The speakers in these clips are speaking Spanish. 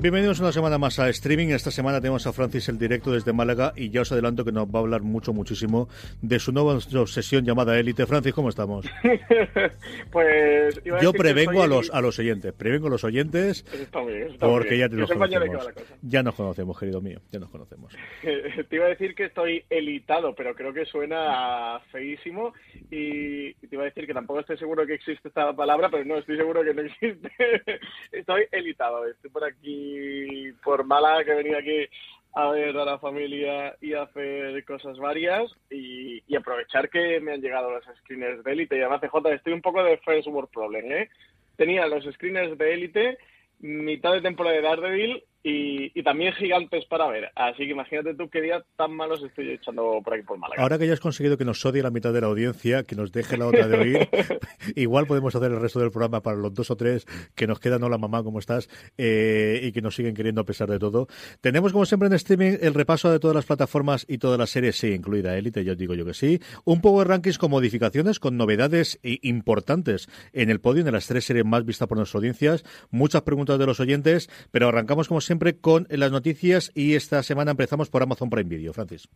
Bienvenidos una semana más a streaming. Esta semana tenemos a Francis el directo desde Málaga y ya os adelanto que nos va a hablar mucho, muchísimo de su nueva obsesión llamada Élite. Francis, ¿cómo estamos? pues yo prevengo a los a los oyentes, prevengo a los oyentes está bien, está porque bien. ya nos conocemos. Ya nos conocemos, querido mío, ya nos conocemos. te iba a decir que estoy elitado, pero creo que suena feísimo y te iba a decir que tampoco estoy seguro que existe esta palabra, pero no estoy seguro que no existe. estoy elitado, estoy por aquí por mala que he venido aquí a ver a la familia y a hacer cosas varias y, aprovechar que me han llegado los screeners de élite. Y además, CJ, estoy un poco de first world problem, ¿eh? Tenía los screeners de élite, mitad de temporada de Daredevil y, también gigantes para ver. Así que imagínate tú qué día tan malos estoy echando por aquí por Málaga. Ahora que ya has conseguido que nos odie la mitad de la audiencia, que nos deje la otra de oír, igual podemos hacer el resto del programa para los dos o tres que nos quedan. Hola mamá, ¿cómo estás? Eh, y que nos siguen queriendo a pesar de todo. Tenemos como siempre en streaming el repaso de todas las plataformas y todas las series, sí, incluida Elite, yo digo yo que sí. Un poco de rankings con modificaciones, con novedades importantes en el podio de las tres series más vistas por nuestras audiencias. Muchas preguntas de los oyentes, pero arrancamos como siempre con las noticias y esta semana empezamos por Amazon Prime Video. Francis.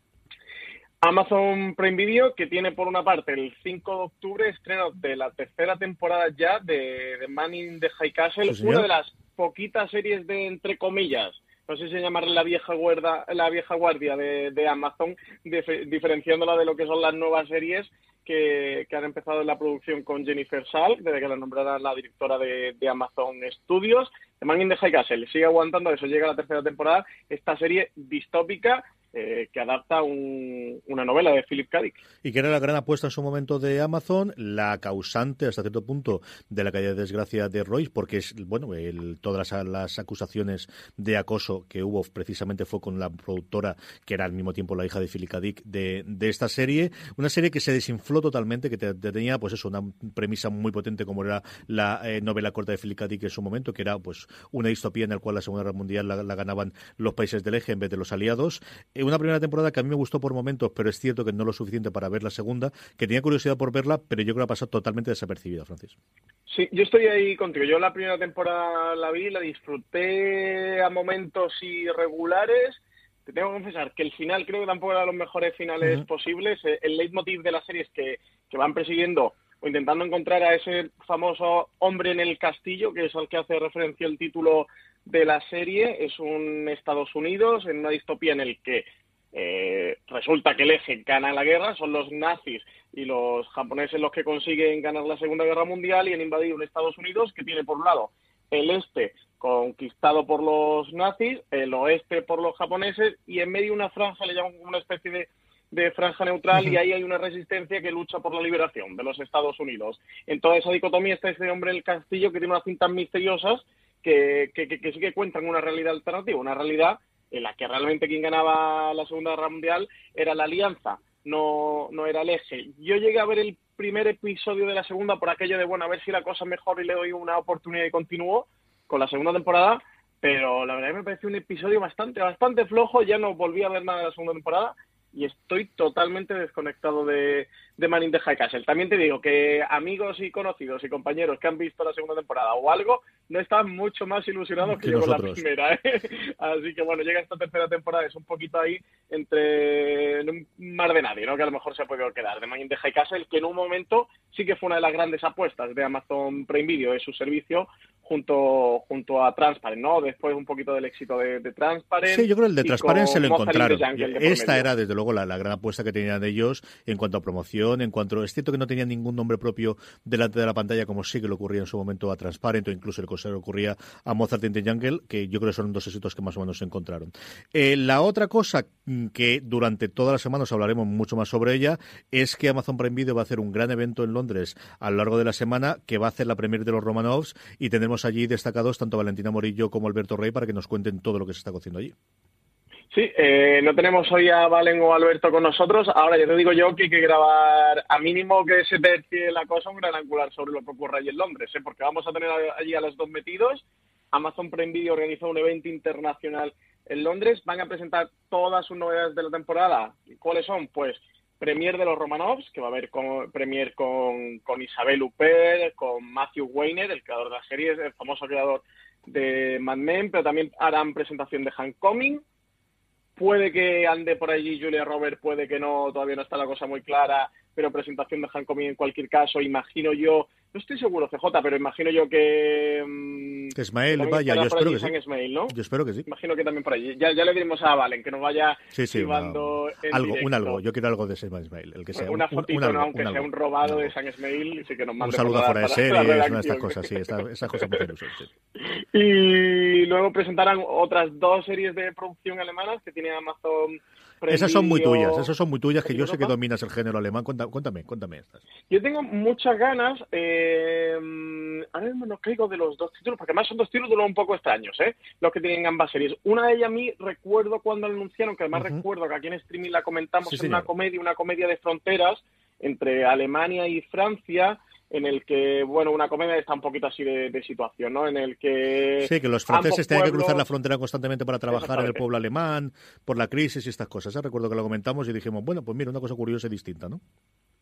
Amazon Prime Video, que tiene por una parte el 5 de octubre estreno de la tercera temporada ya de, de Man in the High Castle, una de las poquitas series de entre comillas no sé si llamarle la vieja guardia, la vieja guardia de, Amazon, diferenciándola de lo que son las nuevas series que, han empezado la producción con Jennifer Salk, desde que la nombrara la directora de, Amazon Studios. The Man in the High sigue aguantando, eso llega a la tercera temporada, esta serie distópica eh, que adapta una novela de Philip K. Dick. Y que era la gran apuesta en su momento de Amazon, la causante hasta cierto punto de la caída de desgracia de Royce, porque es bueno el, todas las, acusaciones de acoso que hubo precisamente fue con la productora que era al mismo tiempo la hija de Philip K. Dick de, esta serie, una serie que se desinfló totalmente, que tenía pues eso una premisa muy potente como era la eh, novela corta de Philip K. Dick en su momento, que era pues una distopía en la cual la Segunda Guerra Mundial la, ganaban los países del eje en vez de los aliados una primera temporada que a mí me gustó por momentos, pero es cierto que no lo suficiente para ver la segunda, que tenía curiosidad por verla, pero yo creo que ha pasado totalmente desapercibida, Francis. Sí, yo estoy ahí contigo. Yo la primera temporada la vi, la disfruté a momentos irregulares. Te tengo que confesar que el final creo que tampoco era los mejores finales posibles. Eh, el leitmotiv de la serie es que, que van persiguiendo intentando encontrar a ese famoso hombre en el castillo, que es al que hace referencia el título de la serie. Es un Estados Unidos en una distopía en el que eh, resulta que el eje gana la guerra, son los nazis y los japoneses los que consiguen ganar la Segunda Guerra Mundial y han invadido un Estados Unidos que tiene por un lado el este conquistado por los nazis, el oeste por los japoneses y en medio una franja, le llaman una especie de, franja neutral y ahí hay una resistencia que lucha por la liberación de los Estados Unidos. En toda esa dicotomía está ese hombre en el castillo que tiene unas cintas misteriosas que, que, que sí que cuentan una realidad alternativa, una realidad en la que realmente quien ganaba la Segunda Guerra Mundial era la Alianza, no, no era el eje. Yo llegué a ver el primer episodio de la segunda por aquello de, bueno, a ver si la cosa mejor y le doy una oportunidad y continúo con la segunda temporada, pero la verdad que me pareció un episodio bastante, bastante flojo, ya no volví a ver nada de la segunda temporada y estoy totalmente desconectado de, de Man in the High Castle. También te digo que amigos y conocidos y compañeros que han visto la segunda temporada o algo no están mucho más ilusionados que, yo con la primera. ¿eh? Así que bueno, llega esta tercera temporada, es un poquito ahí entre un mar de nadie, ¿no? que a lo mejor se ha podido quedar. De Man in the High Castle, que en un momento sí que fue una de las grandes apuestas de Amazon Prime Video, de su servicio, junto junto a Transparent, ¿no? Después un poquito del éxito de, Transparent. Sí, yo creo que el de Transparent se lo encontraron. Esta era, desde luego, la, gran apuesta que tenían ellos en cuanto a promoción, en cuanto... Es cierto que no tenían ningún nombre propio delante de la pantalla, como sí que le ocurría en su momento a Transparent, o incluso el ocurría a Mozart in the Jungle, que yo creo que son dos éxitos que más o menos se encontraron. Eh, la otra cosa que durante todas las semanas hablaremos mucho más sobre ella es que Amazon Prime Video va a hacer un gran evento en Londres a lo largo de la semana que va a hacer la premier de los Romanovs y tendremos allí destacados tanto Valentina Morillo como Alberto Rey para que nos cuenten todo lo que se está cociendo allí. Sí, eh, no tenemos hoy a Valen o Alberto con nosotros. Ahora ya te digo yo que hay que grabar a mínimo que se tercie la cosa un gran angular sobre lo que ocurre allí en Londres, ¿eh? porque vamos a tener allí a los dos metidos. Amazon Prime Video organizó un evento internacional en Londres. Van a presentar todas sus novedades de la temporada. ¿Cuáles son? Pues Premier de los Romanovs, que va a haber con, Premier con, con Isabel Huppert, con Matthew Weiner, el creador de la serie, el famoso creador de Mad Men, pero también harán presentación de Hank Coming. Puede que ande por allí Julia Robert, puede que no, todavía no está la cosa muy clara, pero presentación de Hank Coming en cualquier caso, imagino yo no estoy seguro, CJ, pero imagino yo que... Mm, que Ismael vaya, yo espero que sí. ¿no? Yo espero que sí. Imagino que también por allí. Ya, ya le diremos a Valen que nos vaya sí, sí, algo, un algo. Yo quiero algo de San Ismael. El que sea, una fotito, un, aunque sea un robado de San Ismael, sí que nos mande Un saludo fuera de series, una de estas cosas, sí, esas cosas muy ilusión, Y luego presentarán otras dos series de producción alemanas que tiene Amazon esas son muy tuyas, esas son muy tuyas, que yo sé que dominas el género alemán. Cuéntame, cuéntame, estas. Yo tengo muchas ganas, eh, ahora mismo no caigo de los dos títulos, porque además son dos títulos un poco extraños, ¿eh? los que tienen ambas series. Una de ellas a mí recuerdo cuando anunciaron, que además recuerdo que aquí en streaming la comentamos, en una comedia, una comedia de fronteras entre Alemania y Francia, en el que, bueno, una comedia está un poquito así de, situación, ¿no? En el que... Sí, que los franceses tienen que cruzar la frontera constantemente para trabajar en el pueblo alemán, por la crisis y estas cosas. ¿eh? Recuerdo que lo comentamos y dijimos, bueno, pues mira, una cosa curiosa y distinta, ¿no?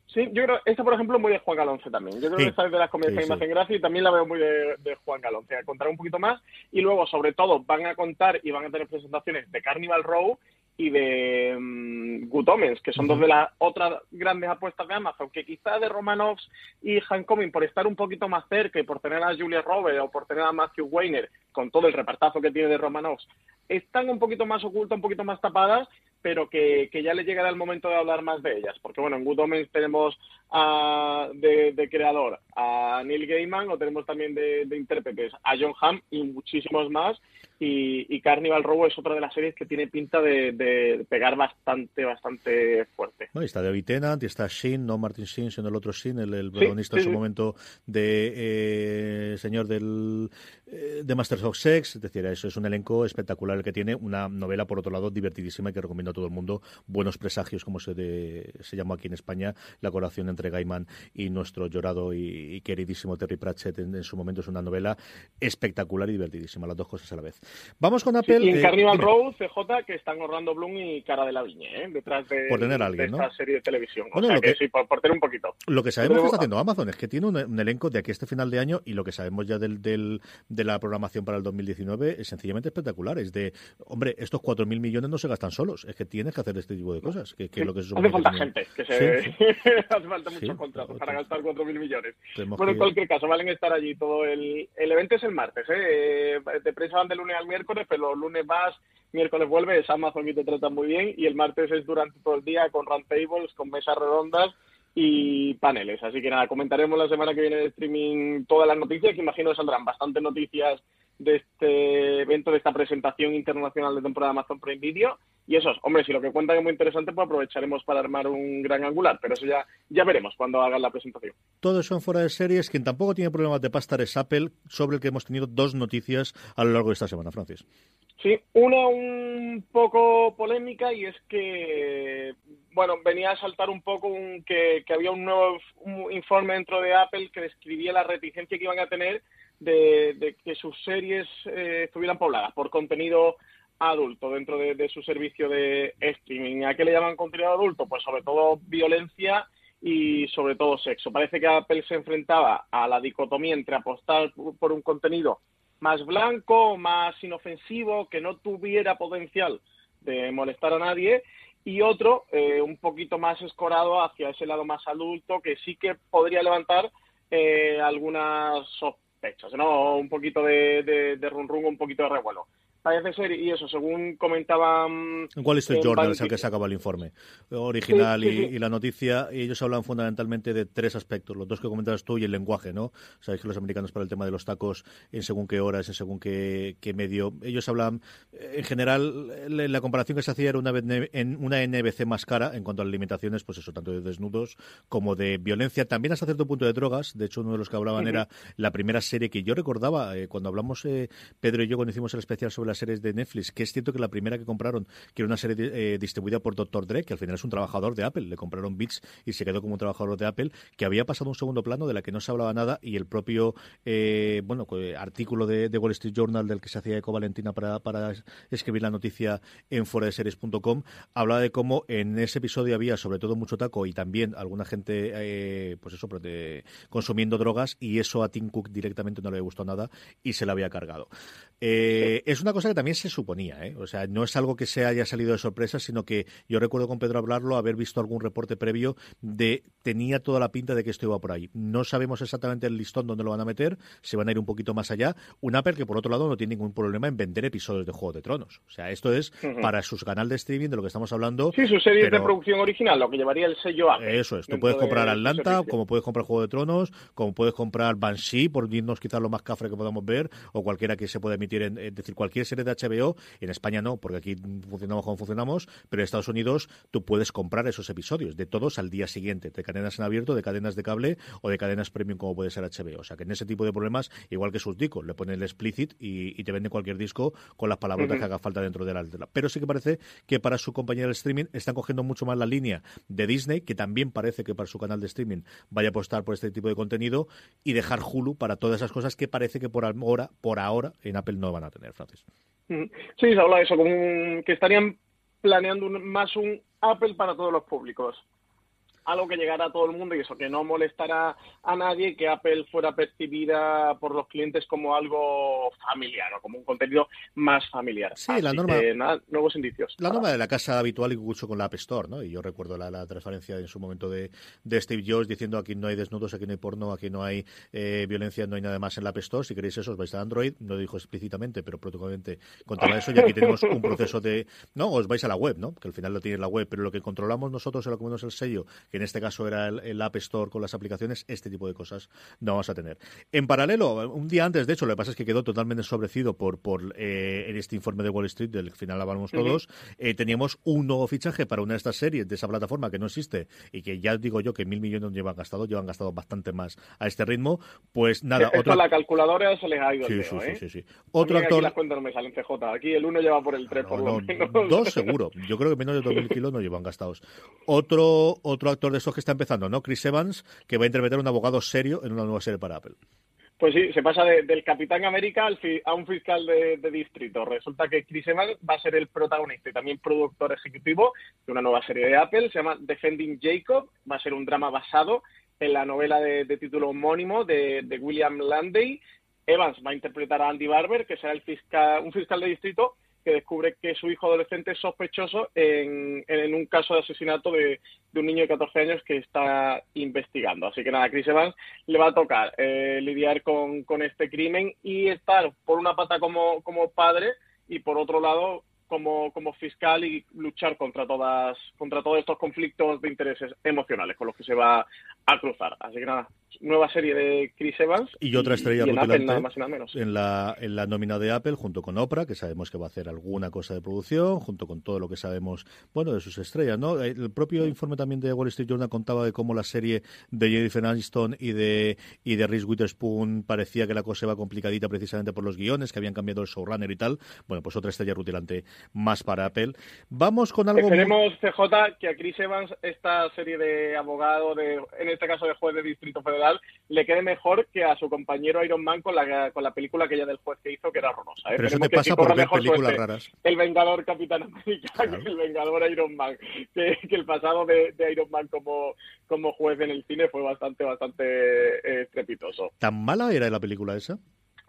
Sí, yo creo, esta por ejemplo muy de Juan Galonce también. Yo creo que esta es de las comedias que más hacen gracia y también la veo muy de, Juan Galonce. A contar un poquito más y luego, sobre todo, van a contar y van a tener presentaciones de Carnival Row y de um, Good Omens, que son dos de las otras grandes apuestas de Amazon, que quizá de Romanovs y Coming por estar un poquito más cerca y por tener a Julia Roberts o por tener a Matthew Weiner, con todo el repartazo que tiene de Romanovs, están un poquito más ocultas, un poquito más tapadas, pero que, que, ya le llegará el momento de hablar más de ellas. Porque, bueno, en Good Omens tenemos a, de, creador a Neil Gaiman, o tenemos también de, de intérpretes a John Hamm y muchísimos más. Y, Carnival Row es otra de las series que tiene pinta de, pegar bastante, bastante fuerte. No, está David Tennant, y está Shin, no Martin Shin, sino el otro Shin, el, protagonista en su momento de eh, señor del eh, de Masters of Sex, es decir, eso es un elenco espectacular el que tiene, una novela por otro lado divertidísima y que recomiendo a todo el mundo, Buenos Presagios, como se, se llamó aquí en España, la colaboración entre Gaiman y nuestro llorado y, queridísimo Terry Pratchett en, su momento es una novela espectacular y divertidísima, las dos cosas a la vez. Vamos con Apple. y en eh, Carnival Row, CJ, que están Orlando Bloom y Cara de la Viña, ¿eh? detrás de, por tener alguien, esta serie de televisión. o sea, que, sí, por, tener un poquito. Lo que sabemos que está haciendo Amazon es que tiene un, elenco de aquí a este final de año y lo que sabemos ya del, del, de la programación para el 2019 es sencillamente espectacular. Es de, hombre, estos 4.000 millones no se gastan solos, es que tienes que hacer este tipo de cosas. Que, que lo que hace falta gente, que se... hace falta muchos contratos para gastar 4.000 millones. bueno, en cualquier caso, valen estar allí todo el... El evento es el martes, ¿eh? De prensa van de lunes al miércoles, pero lunes vas, miércoles vuelves, Amazon y te tratan muy bien, y el martes es durante todo el día con roundtables, con mesas redondas, y paneles. Así que nada, comentaremos la semana que viene de streaming todas las noticias, que imagino saldrán bastantes noticias de este evento, de esta presentación internacional de temporada Amazon Prime Video. Y eso, hombre, si lo que cuentan es muy interesante, pues aprovecharemos para armar un gran angular, pero eso ya, ya veremos cuando hagan la presentación. Todo eso en fuera de series. Quien tampoco tiene problemas de pastar es Apple, sobre el que hemos tenido dos noticias a lo largo de esta semana, Francis. Sí, una un poco polémica y es que, bueno, venía a saltar un poco un, que, había un nuevo informe dentro de Apple que describía la reticencia que iban a tener de, que sus series eh, estuvieran pobladas por contenido adulto dentro de, su servicio de streaming. ¿A qué le llaman contenido adulto? Pues sobre todo violencia y sobre todo sexo. Parece que Apple se enfrentaba a la dicotomía entre apostar por un contenido más blanco, más inofensivo, que no tuviera potencial de molestar a nadie, y otro eh, un poquito más escorado hacia ese lado más adulto, que sí que podría levantar eh, algunas sospechas, ¿no? Un poquito de, de, de un poquito de revuelo parece ser, y eso, según comentaban... Wall Street Journal es el que sacaba el informe original y, la noticia, y ellos hablan fundamentalmente de tres aspectos, los dos que comentabas tú y el lenguaje, ¿no? Sabéis que los americanos para el tema de los tacos, en según qué horas, en según qué, medio, ellos hablan, eh, en general, la comparación que se hacía era una, en una NBC más cara en cuanto a las limitaciones, pues eso, tanto de desnudos como de violencia, también hasta cierto punto de drogas, de hecho uno de los que hablaban era la primera serie que yo recordaba, eh, cuando hablamos eh, Pedro y yo cuando hicimos el especial sobre series de Netflix, que es cierto que la primera que compraron, que era una serie eh, distribuida por Dr. Dre, que al final es un trabajador de Apple, le compraron Beats y se quedó como un trabajador de Apple, que había pasado un segundo plano de la que no se hablaba nada y el propio eh, bueno artículo de, Wall Street Journal del que se hacía eco Valentina para, para escribir la noticia en foradeseries.com hablaba de cómo en ese episodio había sobre todo mucho taco y también alguna gente eh, pues eso consumiendo drogas y eso a Tim Cook directamente no le gustó nada y se la había cargado. es una cosa que también se suponía, ¿eh? o sea, no es algo que se haya salido de sorpresa, sino que yo recuerdo con Pedro hablarlo, haber visto algún reporte previo de tenía toda la pinta de que esto iba por ahí. No sabemos exactamente el listón donde lo van a meter, se van a ir un poquito más allá. Un Apple que por otro lado no tiene ningún problema en vender episodios de Juego de Tronos. O sea, esto es para sus canales de streaming de lo que estamos hablando. Sí, su serie de producción original, lo que llevaría el sello Apple. Eso es, tú puedes comprar Atlanta, como puedes comprar Juego de Tronos, como puedes comprar Banshee, por irnos quizás lo más cafre que podamos ver, o cualquiera que se pueda emitir, en, es decir, cualquier de HBO en España no, porque aquí funcionamos como funcionamos, pero en Estados Unidos tú puedes comprar esos episodios, de todos al día siguiente, de cadenas en abierto, de cadenas de cable o de cadenas premium como puede ser HBO. O sea que en ese tipo de problemas, igual que sus discos, le ponen el explicit y, te venden cualquier disco con las palabras que haga falta dentro de la, Pero sí que parece que para su compañía de streaming están cogiendo mucho más la línea de Disney, que también parece que para su canal de streaming vaya a apostar por este tipo de contenido y dejar Hulu para todas esas cosas que parece que por ahora, por ahora en Apple no van a tener, Francis. Sí, se habla de eso, como que estarían planeando más un Apple para todos los públicos algo que llegara a todo el mundo y eso, que no molestara a nadie, que Apple fuera percibida por los clientes como algo familiar o como un contenido más familiar. Sí, la norma. nuevos indicios. La norma de la casa habitual y mucho con la App Store, ¿no? Y yo recuerdo la, transparencia en su momento de, Steve Jobs diciendo aquí no hay desnudos, aquí no hay porno, aquí no hay eh, violencia, no hay nada más en la App Store. Si queréis eso, os vais a Android. No lo dijo explícitamente, pero protocolamente contaba eso. Y aquí tenemos un proceso de. No, os vais a la web, ¿no? Que al final lo tiene la web, pero lo que controlamos nosotros, lo que menos el sello, que en este caso era el, App Store con las aplicaciones, este tipo de cosas no vamos a tener. En paralelo, un día antes, de hecho, lo que pasa es que quedó totalmente sobrecido por, por eh, en este informe de Wall Street, del final hablamos todos, eh, teníamos un nuevo fichaje para una de estas series de esa plataforma que no existe y que ya digo yo que mil millones llevan gastado, llevan gastado bastante más a este ritmo, pues nada. Esto la calculadora se les ha ido sí, sí, ¿eh? sí, sí, Otro actor... Aquí las cuentas no me salen CJ, aquí el uno lleva por el tres, por lo menos. Dos seguro, yo creo que menos de dos mil kilos no llevan gastados. Otro, otro actor de estos que está empezando, ¿no? Chris Evans, que va a interpretar un abogado serio en una nueva serie para Apple. Pues sí, se pasa del Capitán América a un fiscal de, distrito. Resulta que Chris Evans va a ser el protagonista y también productor ejecutivo de una nueva serie de Apple, se llama Defending Jacob, va a ser un drama basado en la novela de, título homónimo de, de, William Landay. Evans va a interpretar a Andy Barber, que será el fiscal, un fiscal de distrito que descubre que su hijo adolescente es sospechoso en, en un caso de asesinato de, un niño de 14 años que está investigando. Así que nada, Chris Evans le va a tocar eh, lidiar con, con este crimen y estar por una pata como, como padre y por otro lado como, como fiscal y luchar contra todas contra todos estos conflictos de intereses emocionales con los que se va a cruzar. Así que nada, nueva serie de Chris Evans. Y otra estrella en, nada más y nada menos. En, la, en la nómina de Apple, junto con Oprah, que sabemos que va a hacer alguna cosa de producción, junto con todo lo que sabemos, bueno, de sus estrellas, ¿no? El propio informe también de Wall Street Journal contaba de cómo la serie de Jennifer Aniston y de, y de Reese Witherspoon parecía que la cosa iba complicadita precisamente por los guiones, que habían cambiado el showrunner y tal. Bueno, pues otra estrella rutilante más para Apple. Vamos con algo... Esperemos, CJ, que a Chris Evans esta serie de abogado, de, en este caso de juez de Distrito Federal, le quede mejor que a su compañero Iron Man con la, con la película que ella del juez que hizo, que era horrorosa. ¿eh? Pero eso te pasa por ver películas raras. El Vengador Capitán América el Vengador Iron Man. Que, el pasado de, Iron Man como, como juez en el cine fue bastante, bastante eh, estrepitoso. ¿Tan mala era la película esa?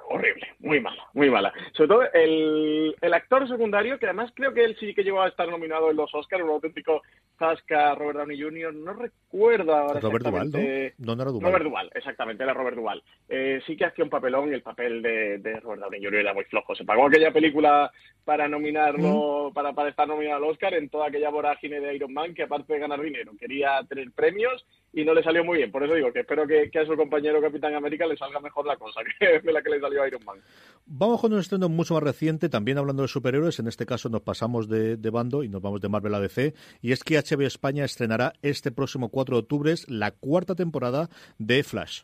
Horrible, muy mala, muy mala. Sobre todo el, el, actor secundario, que además creo que él sí que llegó a estar nominado en los Oscars, un auténtico Zasca, Robert Downey Jr., no recuerdo ahora Robert Duval, ¿no? ¿Dónde era Duval? Robert Duval, exactamente, era Robert Duval. Eh, sí que hacía un papelón y el papel de, de, Robert Downey Jr. era muy flojo. Se pagó aquella película para nominarlo, mm. para, para estar nominado al Oscar en toda aquella vorágine de Iron Man, que aparte de ganar dinero, quería tener premios y no le salió muy bien. Por eso digo que espero que, a su compañero Capitán América le salga mejor la cosa que de la que le salió a Iron Man. Vamos con un estreno mucho más reciente, también hablando de superhéroes. En este caso nos pasamos de, bando y nos vamos de Marvel a DC. Y es que HBO España estrenará este próximo 4 de octubre la cuarta temporada de Flash.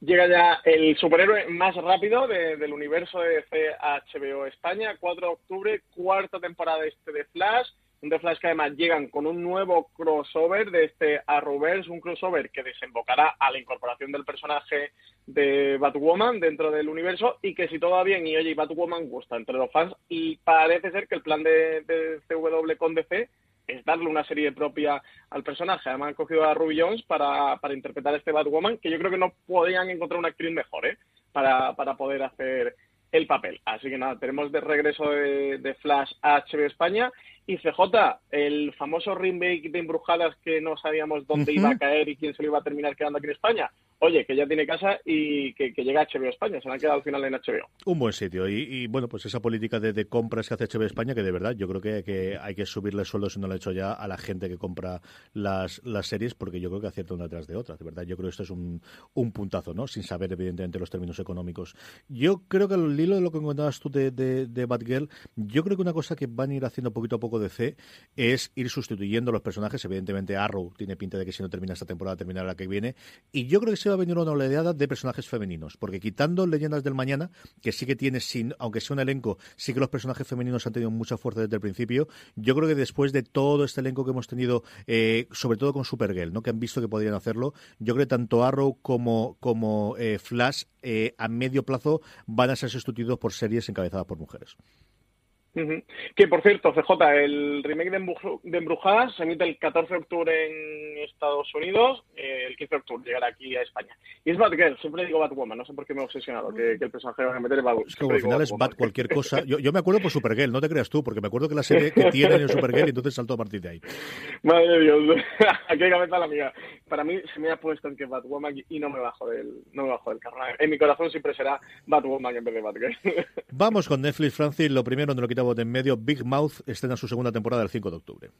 Llega ya el superhéroe más rápido del universo de DC HBO España, 4 de octubre, cuarta temporada este de Flash un The Flash que además llegan con un nuevo crossover de este Arrowverse, un crossover que desembocará a la incorporación del personaje de Batwoman dentro del universo y que si todo va bien y oye, Batwoman gusta entre los fans y parece ser que el plan de, de CW con DC es darle una serie propia al personaje. Además han cogido a Ruby Jones para, para interpretar a este Batwoman, que yo creo que no podían encontrar una actriz mejor ¿eh? para, para poder hacer el papel. Así que nada, tenemos de regreso de, de Flash a HBO España y CJ, el famoso remake de Embrujadas que no sabíamos dónde iba a caer y quién se lo iba a terminar quedando aquí en España. Oye, que ya tiene casa y que, llega HBO España. Se lo han quedado al final en HBO. Un buen sitio. Y, bueno, pues esa política de, compras que hace HBO España, que de verdad yo creo que, hay que subirle sueldos si no lo ha hecho ya a la gente que compra las, series, porque yo creo que acierta una tras de otra. De verdad, yo creo que esto es un, un puntazo, ¿no? Sin saber, evidentemente, los términos económicos. Yo creo que al hilo de lo que comentabas tú de, de, de Batgirl, yo creo que una cosa que van a ir haciendo poquito a poco DC es ir sustituyendo los personajes. Evidentemente, Arrow tiene pinta de que si no termina esta temporada, terminará la que viene. Y yo creo que se venir una oleada de personajes femeninos, porque quitando Leyendas del Mañana, que sí que tiene, sin, aunque sea un elenco, sí que los personajes femeninos han tenido mucha fuerza desde el principio. Yo creo que después de todo este elenco que hemos tenido, eh, sobre todo con Supergirl, ¿no? que han visto que podrían hacerlo, yo creo que tanto Arrow como, como eh, Flash eh, a medio plazo van a ser sustituidos por series encabezadas por mujeres. Que por cierto, CJ, el remake de, Embrujadas se emite el 14 de octubre en Estados Unidos, eh, el 15 de octubre llegará aquí a España. Y es Batgirl, siempre digo Batwoman, no sé por qué me he obsesionado, que, el personaje va a meter es Batwoman. Es que al final es Bat cualquier cosa. Yo, me acuerdo por Supergirl, no te creas tú, porque me acuerdo que la serie que tienen en Supergirl y entonces saltó a partir de ahí. Madre de Dios, aquí hay cabeza la mía. Para mí se me ha puesto en que Batwoman y no me bajo del, no me bajo del carro. En mi corazón siempre será Batwoman en vez de Batgirl. Vamos con Netflix, Francis, lo primero no lo quitamos de en medio, Big Mouth estrena su segunda temporada el 5 de octubre.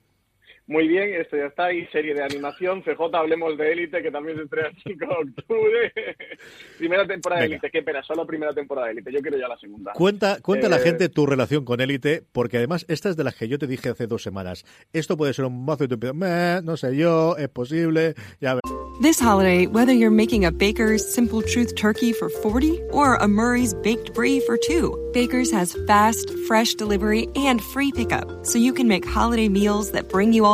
Muy bien, esto ya está ahí, serie de animación. CJ, hablemos de Élite, que también se estrena el 5 de octubre. primera temporada de Élite, qué pena, solo primera temporada de Élite. Yo quiero ya la segunda. Cuenta, cuenta la eh, gente tu relación con Élite, porque además esta es de las que yo te dije hace dos semanas. Esto puede ser un mazo y tú no sé yo, es posible, ya This holiday, whether you're making a Baker's Simple Truth turkey for 40 or a Murray's Baked Brie for two, Baker's has fast, fresh delivery and free pickup, so you can make holiday meals that bring you all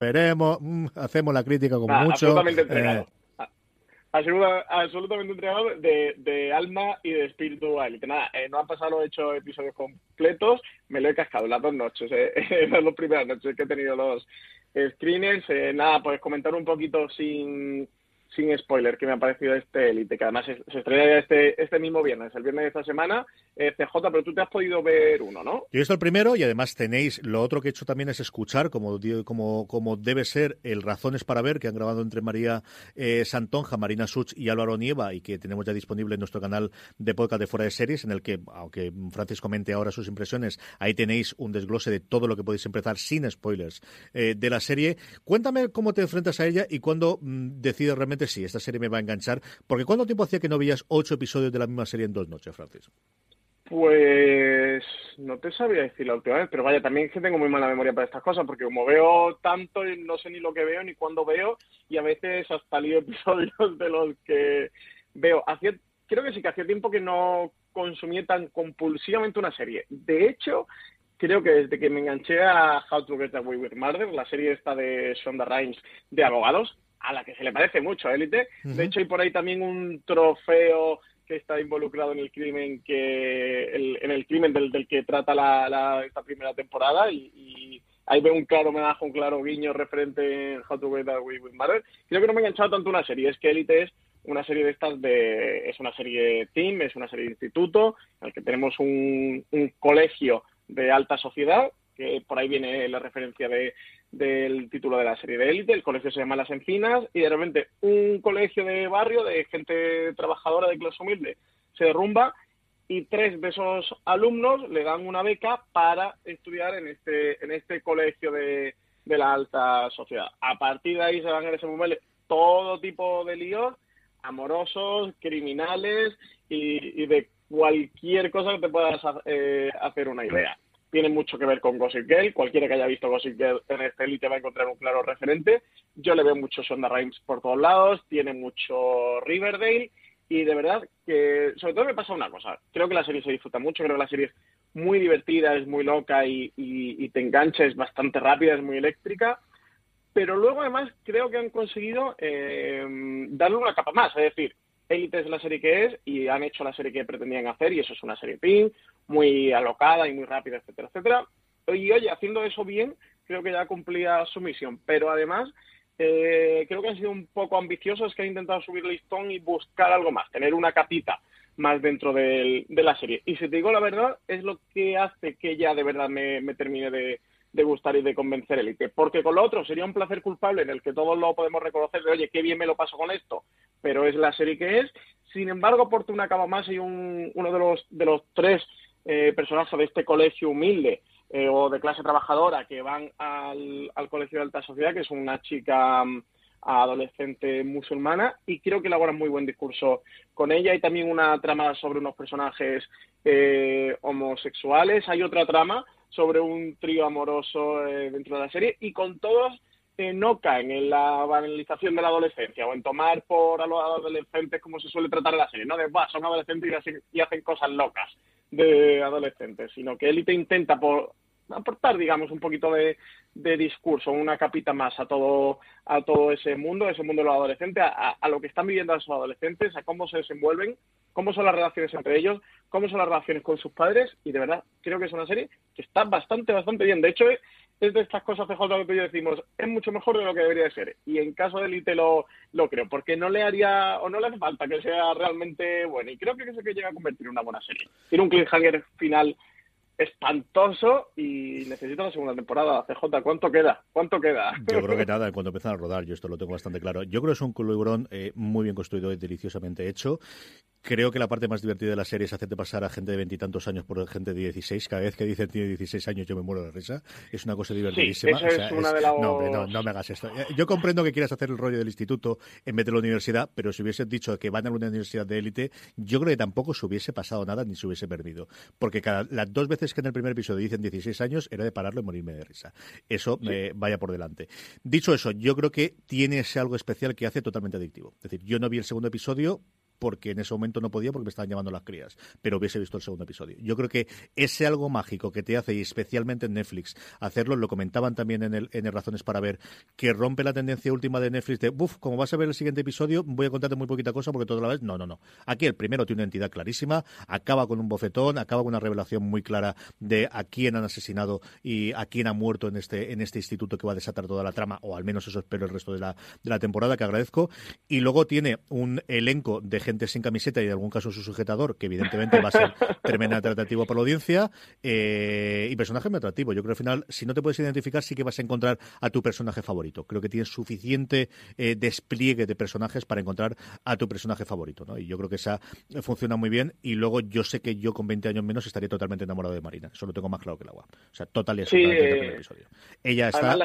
veremos, mm, hacemos la crítica como mucho. Absolutamente entregado. Eh, absolutamente entregado de, de, alma y de espíritu Nada, eh, no han pasado los hechos episodios completos, me lo he cascado las dos noches, eh, las dos primeras noches que he tenido los screeners. Eh, nada, pues comentar un poquito sin sin spoiler, que me ha parecido este Elite, que además se, estrena este, este mismo viernes, el viernes de esta semana. Eh, CJ, pero tú te has podido ver uno, ¿no? Yo he visto el primero y además tenéis, lo otro que he hecho también es escuchar, como, como, como debe ser, el Razones para Ver, que han grabado entre María eh, Santonja, Marina Such y Álvaro Nieva, y que tenemos ya disponible en nuestro canal de podcast de Fuera de Series, en el que, aunque Francis comente ahora sus impresiones, ahí tenéis un desglose de todo lo que podéis empezar sin spoilers eh, de la serie. Cuéntame cómo te enfrentas a ella y cuándo mm, decides realmente si esta serie me va a enganchar. Porque ¿cuánto tiempo hacía que no veías ocho episodios de la misma serie en dos noches, Francis? Pues no te sabía decir la última vez, pero vaya, también es que tengo muy mala memoria para estas cosas, porque como veo tanto, no sé ni lo que veo ni cuándo veo, y a veces hasta lío episodios de los que veo. Hacía, creo que sí que hacía tiempo que no consumí tan compulsivamente una serie. De hecho, creo que desde que me enganché a How to Get Away with Murder, la serie esta de Shonda Rhimes de abogados, a la que se le parece mucho a Élite. De hecho, hay por ahí también un trofeo que está involucrado en el crimen que en el crimen del, del que trata la, esta primera temporada y, ahí veo un claro homenaje, un claro guiño referente en How to Get Away with Murder. Creo que no me ha enganchado tanto una serie, es que Elite es una serie de estas de es una serie team, es una serie de instituto, en el que tenemos un, un colegio de alta sociedad, que por ahí viene la referencia de del título de la serie de élite, el colegio se llama Las Encinas y de repente un colegio de barrio de gente trabajadora de clase humilde se derrumba y tres de esos alumnos le dan una beca para estudiar en este en este colegio de, de la alta sociedad. A partir de ahí se van a desenvolver todo tipo de líos amorosos, criminales y, de cualquier cosa que te puedas eh, hacer una idea tiene mucho que ver con Gossip Girl. Cualquiera que haya visto Gossip Girl en este Elite va a encontrar un claro referente. Yo le veo mucho Sonda Rhimes por todos lados, tiene mucho Riverdale y de verdad que sobre todo me pasa una cosa. Creo que la serie se disfruta mucho, creo que la serie es muy divertida, es muy loca y, te engancha, es bastante rápida, es muy eléctrica. Pero luego además creo que han conseguido eh, darle una capa más, es decir, Elite es la serie que es y han hecho la serie que pretendían hacer y eso es una serie pin, muy alocada y muy rápida, etcétera, etcétera. Y oye, haciendo eso bien, creo que ya cumplía su misión. Pero además, eh, creo que han sido un poco ambiciosos, que han intentado subir listón y buscar algo más, tener una capita más dentro de la serie. Y si te digo la verdad, es lo que hace que ya de verdad me, me termine de, de gustar y de convencer Elite. Porque con lo otro sería un placer culpable en el que todos lo podemos reconocer de, oye, qué bien me lo paso con esto, pero es la serie que es. Sin embargo, por una cama más y un, uno de los, de los tres eh, personajes de este colegio humilde eh, o de clase trabajadora que van al, al colegio de alta sociedad, que es una chica mm, adolescente musulmana y creo que elabora muy buen discurso con ella. Hay también una trama sobre unos personajes eh, homosexuales. Hay otra trama sobre un trío amoroso eh, dentro de la serie y con todos eh, no caen en la banalización de la adolescencia o en tomar por a los adolescentes como se suele tratar en la serie, no de, bah, son adolescentes y, hacen cosas locas de adolescentes, sino que Élite intenta por aportar, digamos, un poquito de, discurso, una capita más a todo, a todo ese mundo, ese mundo de los adolescentes, a, lo que están viviendo esos adolescentes, a cómo se desenvuelven, cómo son las relaciones entre ellos, cómo son las relaciones con sus padres, y de verdad creo que es una serie que está bastante, bastante bien. De hecho, es de estas cosas, CJ, que tú decimos, es mucho mejor de lo que debería ser. Y en caso de Elite lo, lo creo, porque no le haría, o no le hace falta que sea realmente bueno. Y creo que es el que llega a convertir en una buena serie. Tiene un cliffhanger final espantoso y necesita la segunda temporada. CJ, ¿cuánto queda? ¿Cuánto queda? Yo creo que nada, cuando empiezan a rodar, yo esto lo tengo bastante claro. Yo creo que es un culebrón eh, muy bien construido y deliciosamente hecho. Creo que la parte más divertida de la serie es hacerte pasar a gente de veintitantos años por gente de 16. Cada vez que dicen tiene 16 años yo me muero de risa. Es una cosa divertidísima. Sí, es una de las... no, no, me hagas esto. Eh, yo comprendo que quieras hacer el rollo del instituto en vez de la universidad, pero si hubiese dicho que van a una universidad de élite, yo creo que tampoco se hubiese pasado nada ni se hubiese perdido. Porque cada, las dos veces que en el primer episodio dicen 16 años era de pararlo y morirme de risa. Eso me vaya por delante. Dicho eso, yo creo que tiene ese algo especial que hace totalmente adictivo. Es decir, yo no vi el segundo episodio, porque en ese momento no podía porque me estaban llamando las crías, pero hubiese visto el segundo episodio. Yo creo que ese algo mágico que te hace, y especialmente en Netflix, hacerlo, lo comentaban también en el, en el Razones para Ver, que rompe la tendencia última de Netflix de, buf, como vas a ver el siguiente episodio, voy a contarte muy poquita cosa porque toda la vez, no, no, no. Aquí el primero tiene una entidad clarísima, acaba con un bofetón, acaba con una revelación muy clara de a quién han asesinado y a quién ha muerto en este, en este instituto que va a desatar toda la trama, o al menos eso espero el resto de la, de la temporada, que agradezco. Y luego tiene un elenco de gente sin camiseta y en algún caso su sujetador, que evidentemente va a ser tremendamente atractivo para la audiencia, eh, y personaje muy atractivo. Yo creo que al final, si no te puedes identificar, sí que vas a encontrar a tu personaje favorito. Creo que tienes suficiente eh, despliegue de personajes para encontrar a tu personaje favorito, ¿no? Y yo creo que esa funciona muy bien. Y luego yo sé que yo con 20 años menos estaría totalmente enamorado de Marina. Eso lo tengo más claro que el agua. O sea, total y absolutamente episodio. Ella está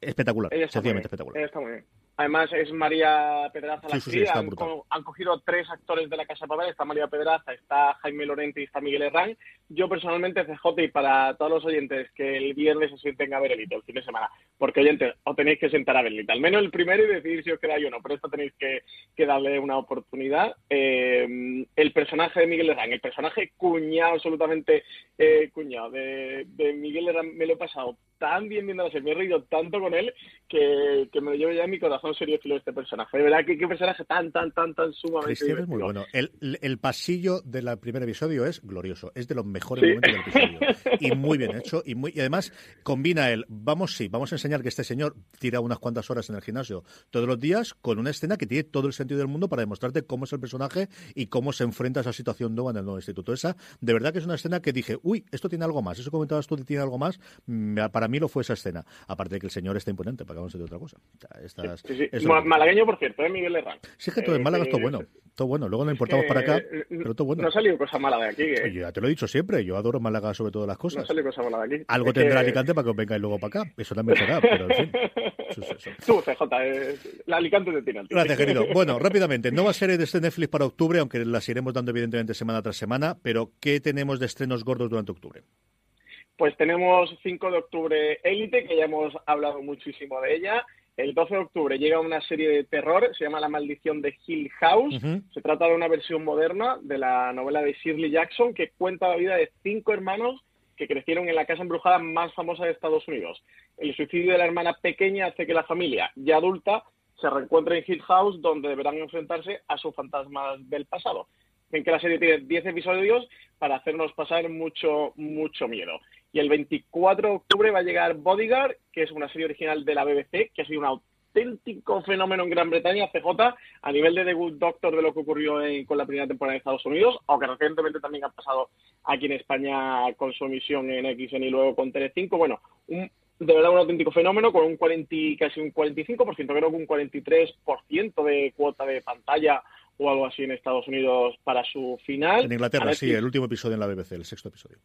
espectacular, sencillamente espectacular. está muy bien. Además es María Pedraza la Sí, sí, sí, actriz. han, brutal. co- han cogido tres actores de la Casa Papel. Está María Pedraza, está Jaime Lorente y está Miguel Herrán. Yo personalmente, CJ, y para todos los oyentes que el viernes se sienten a ver el hito el fin de semana, porque oyentes, os tenéis que sentar a ver el hito. Al menos el primero y decidir si os quedáis o no, pero esto tenéis que, que darle una oportunidad. Eh, el personaje de Miguel Herrán, el personaje cuñado, absolutamente eh, cuñado de, de Miguel Herrán, me lo he pasado tan bien viendo la serie, me he reído tanto con él que, que me lo llevo ya en mi corazón serio de este personaje. De verdad que qué personaje tan, tan, tan, tan sumamente Cristian es muy bueno. El, el pasillo del primer episodio es glorioso. Es de los mejores Sí. momentos del episodio. Y muy bien hecho. Y, muy, y además combina el, vamos, sí, vamos a enseñar que este señor tira unas cuantas horas en el gimnasio todos los días con una escena que tiene todo el sentido del mundo para demostrarte cómo es el personaje y cómo se enfrenta a esa situación nueva en el nuevo instituto. Esa, de verdad que es una escena que dije, uy, esto tiene algo más. Eso comentabas tú tiene algo más. Para mí lo fue esa escena. Aparte de que el señor está imponente, para que vamos a decir otra cosa. Estas- sí. Es Malagueño, por cierto, ¿eh? Miguel Herrán. Sí, es que todo en Eh, Málaga es todo que- bueno. Todo bueno. Luego lo importamos para acá, eh, pero todo bueno. No ha salido cosa mala de aquí. ya te lo he dicho siempre, yo adoro Málaga sobre todas las no ha cosas. salido cosa mala de aquí. Algo Es que- tendrá Alicante para que os vengáis luego para acá. Eso también será, pero en fin. Eso es eso. Tú, CJ, eh, la Alicante te tiene. a ti. Gracias, querido. Bueno, rápidamente, nueva serie de este Netflix para octubre, aunque las iremos dando evidentemente semana tras semana, pero ¿qué tenemos de estrenos gordos durante octubre? Pues tenemos 5 de octubre Élite, que ya hemos hablado muchísimo de ella. El 12 de octubre llega una serie de terror, se llama La maldición de Hill House. Se trata de una versión moderna de la novela de Shirley Jackson que cuenta la vida de cinco hermanos que crecieron en la casa embrujada más famosa de Estados Unidos. El suicidio de la hermana pequeña hace que la familia, ya adulta, se reencuentre en Hill House, donde deberán enfrentarse a sus fantasmas del pasado. Ven que la serie tiene 10 episodios para hacernos pasar mucho, mucho miedo. Y el 24 de octubre va a llegar Bodyguard, que es una serie original de la BBC, que ha sido un auténtico fenómeno en Gran Bretaña, CJ, a nivel de The Good Doctor de lo que ocurrió en- con la primera temporada de Estados Unidos, aunque recientemente también ha pasado aquí en España con su emisión en XN y luego con Telecinco. Bueno, un, de verdad un auténtico fenómeno con un 40, y casi un 45%, creo que un 43% de cuota de pantalla o algo así en Estados Unidos para su final. En Inglaterra, sí, el último episodio en la BBC, el sexto episodio.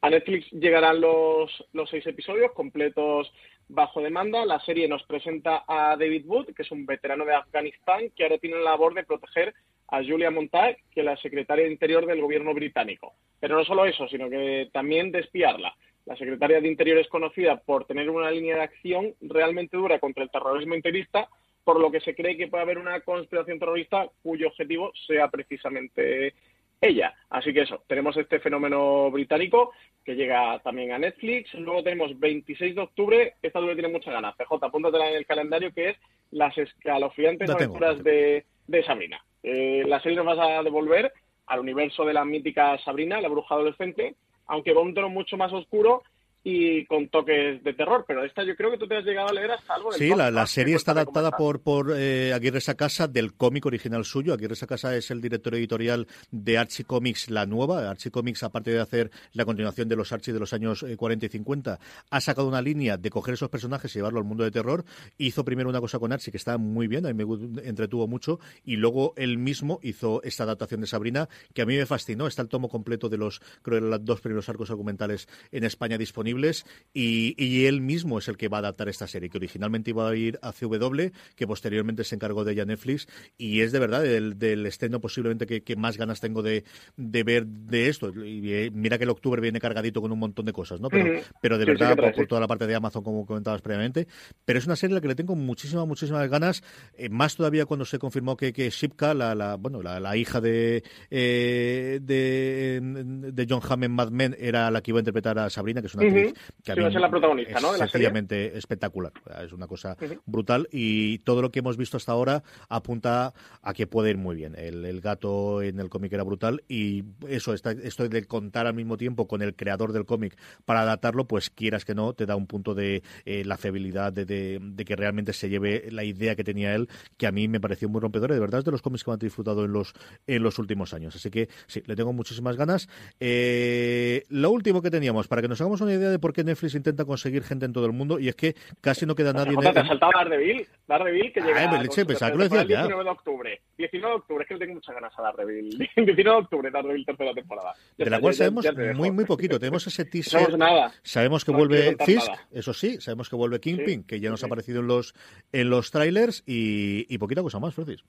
A Netflix llegarán los, los seis episodios completos bajo demanda. La serie nos presenta a David Wood, que es un veterano de Afganistán, que ahora tiene la labor de proteger a Julia Montag, que es la secretaria de Interior del gobierno británico. Pero no solo eso, sino que también de espiarla. La secretaria de Interior es conocida por tener una línea de acción realmente dura contra el terrorismo interista, por lo que se cree que puede haber una conspiración terrorista cuyo objetivo sea precisamente ella. Así que eso, tenemos este fenómeno británico que llega también a Netflix. Luego tenemos 26 de octubre, esta duda tiene muchas ganas. PJ, apúntatela en el calendario, que es las escalofriantes tengo, aventuras la tengo. de, de Sabrina. Eh, la serie nos va a devolver al universo de la mítica Sabrina, la bruja adolescente, aunque con un tono mucho más oscuro y con toques de terror. Pero esta yo creo que tú te has llegado a leer hasta algo del Sí, la, la serie está adaptada está. por, por eh, Aguirre Sacasa del cómic original suyo. Aguirre Sacasa es el director editorial de Archie Comics, la nueva. Archie Comics, aparte de hacer la continuación de los Archie de los años eh, 40 y 50, ha sacado una línea de coger esos personajes y llevarlo al mundo de terror. Hizo primero una cosa con Archie que estaba muy bien, a mí me entretuvo mucho, y luego él mismo hizo esta adaptación de Sabrina que a mí me fascinó. Está el tomo completo de los, creo, que los dos primeros arcos argumentales en España disponibles y, y él mismo es el que va a adaptar esta serie, que originalmente iba a ir a CW, que posteriormente se encargó de ella Netflix, y es de verdad del, del estreno posiblemente que, que más ganas tengo de, de ver de esto. Y eh, mira que el octubre viene cargadito con un montón de cosas, ¿no? Pero, pero de Sí, verdad, por, toda la parte de Amazon, como comentabas previamente, pero es una serie a la que le tengo muchísimas, muchísimas ganas, eh, más todavía cuando se confirmó que, que Shipka, la, la, bueno, la, la hija de, eh, de, de John Hamm en Mad Men, era la que iba a interpretar a Sabrina, que es una actriz que a Sí, mí va a ser la protagonista, es ¿no? sencillamente espectacular. Es una cosa brutal y todo lo que hemos visto hasta ahora apunta a que puede ir muy bien. El, el gato en el cómic era brutal y eso, está, esto de contar al mismo tiempo con el creador del cómic para adaptarlo, pues quieras que no, te da un punto de eh, la fiabilidad de, de- de que realmente se lleve la idea que tenía él, que a mí me pareció muy rompedora. y De verdad es de los cómics que me han disfrutado en los, en los últimos años. Así que sí, le tengo muchísimas ganas. Eh, lo último que teníamos, para que nos hagamos una idea de por qué Netflix intenta conseguir gente en todo el mundo y es que casi no queda nadie... Jota, te has saltado Daredevil, Daredevil que llega... Ah, leche, pensaba que lo decías el 19 de octubre. 19 de octubre, es que le tengo muchas ganas a Daredevil. 19 de octubre, Daredevil tercera temporada. Ya de la cual sabemos muy, muy poquito. Tenemos ese teaser. sabemos nada. Sabemos que No vuelve Fisk, nada. eso sí, sabemos que vuelve Kingpin, Sí, que ya nos sí. ha aparecido en los, en los trailers y, y poquita cosa más, Francis.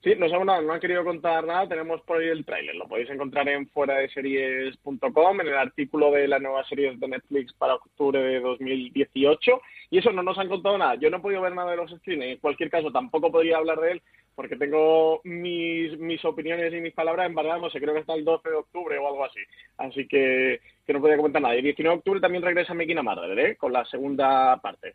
Sí, no nada, no han querido contar nada, tenemos por ahí el tráiler, lo podéis encontrar en fuera de series.com, en el artículo de las nuevas series de Netflix para octubre de 2018, y eso no nos han contado nada, yo no he podido ver nada de los screenings, en cualquier caso tampoco podría hablar de él, porque tengo mis, mis opiniones y mis palabras verdad, no sé, creo que está el 12 de octubre o algo así, así que, que no podía comentar nada. Y el 19 de octubre también regresa Making a Murder, ¿eh? con la segunda parte.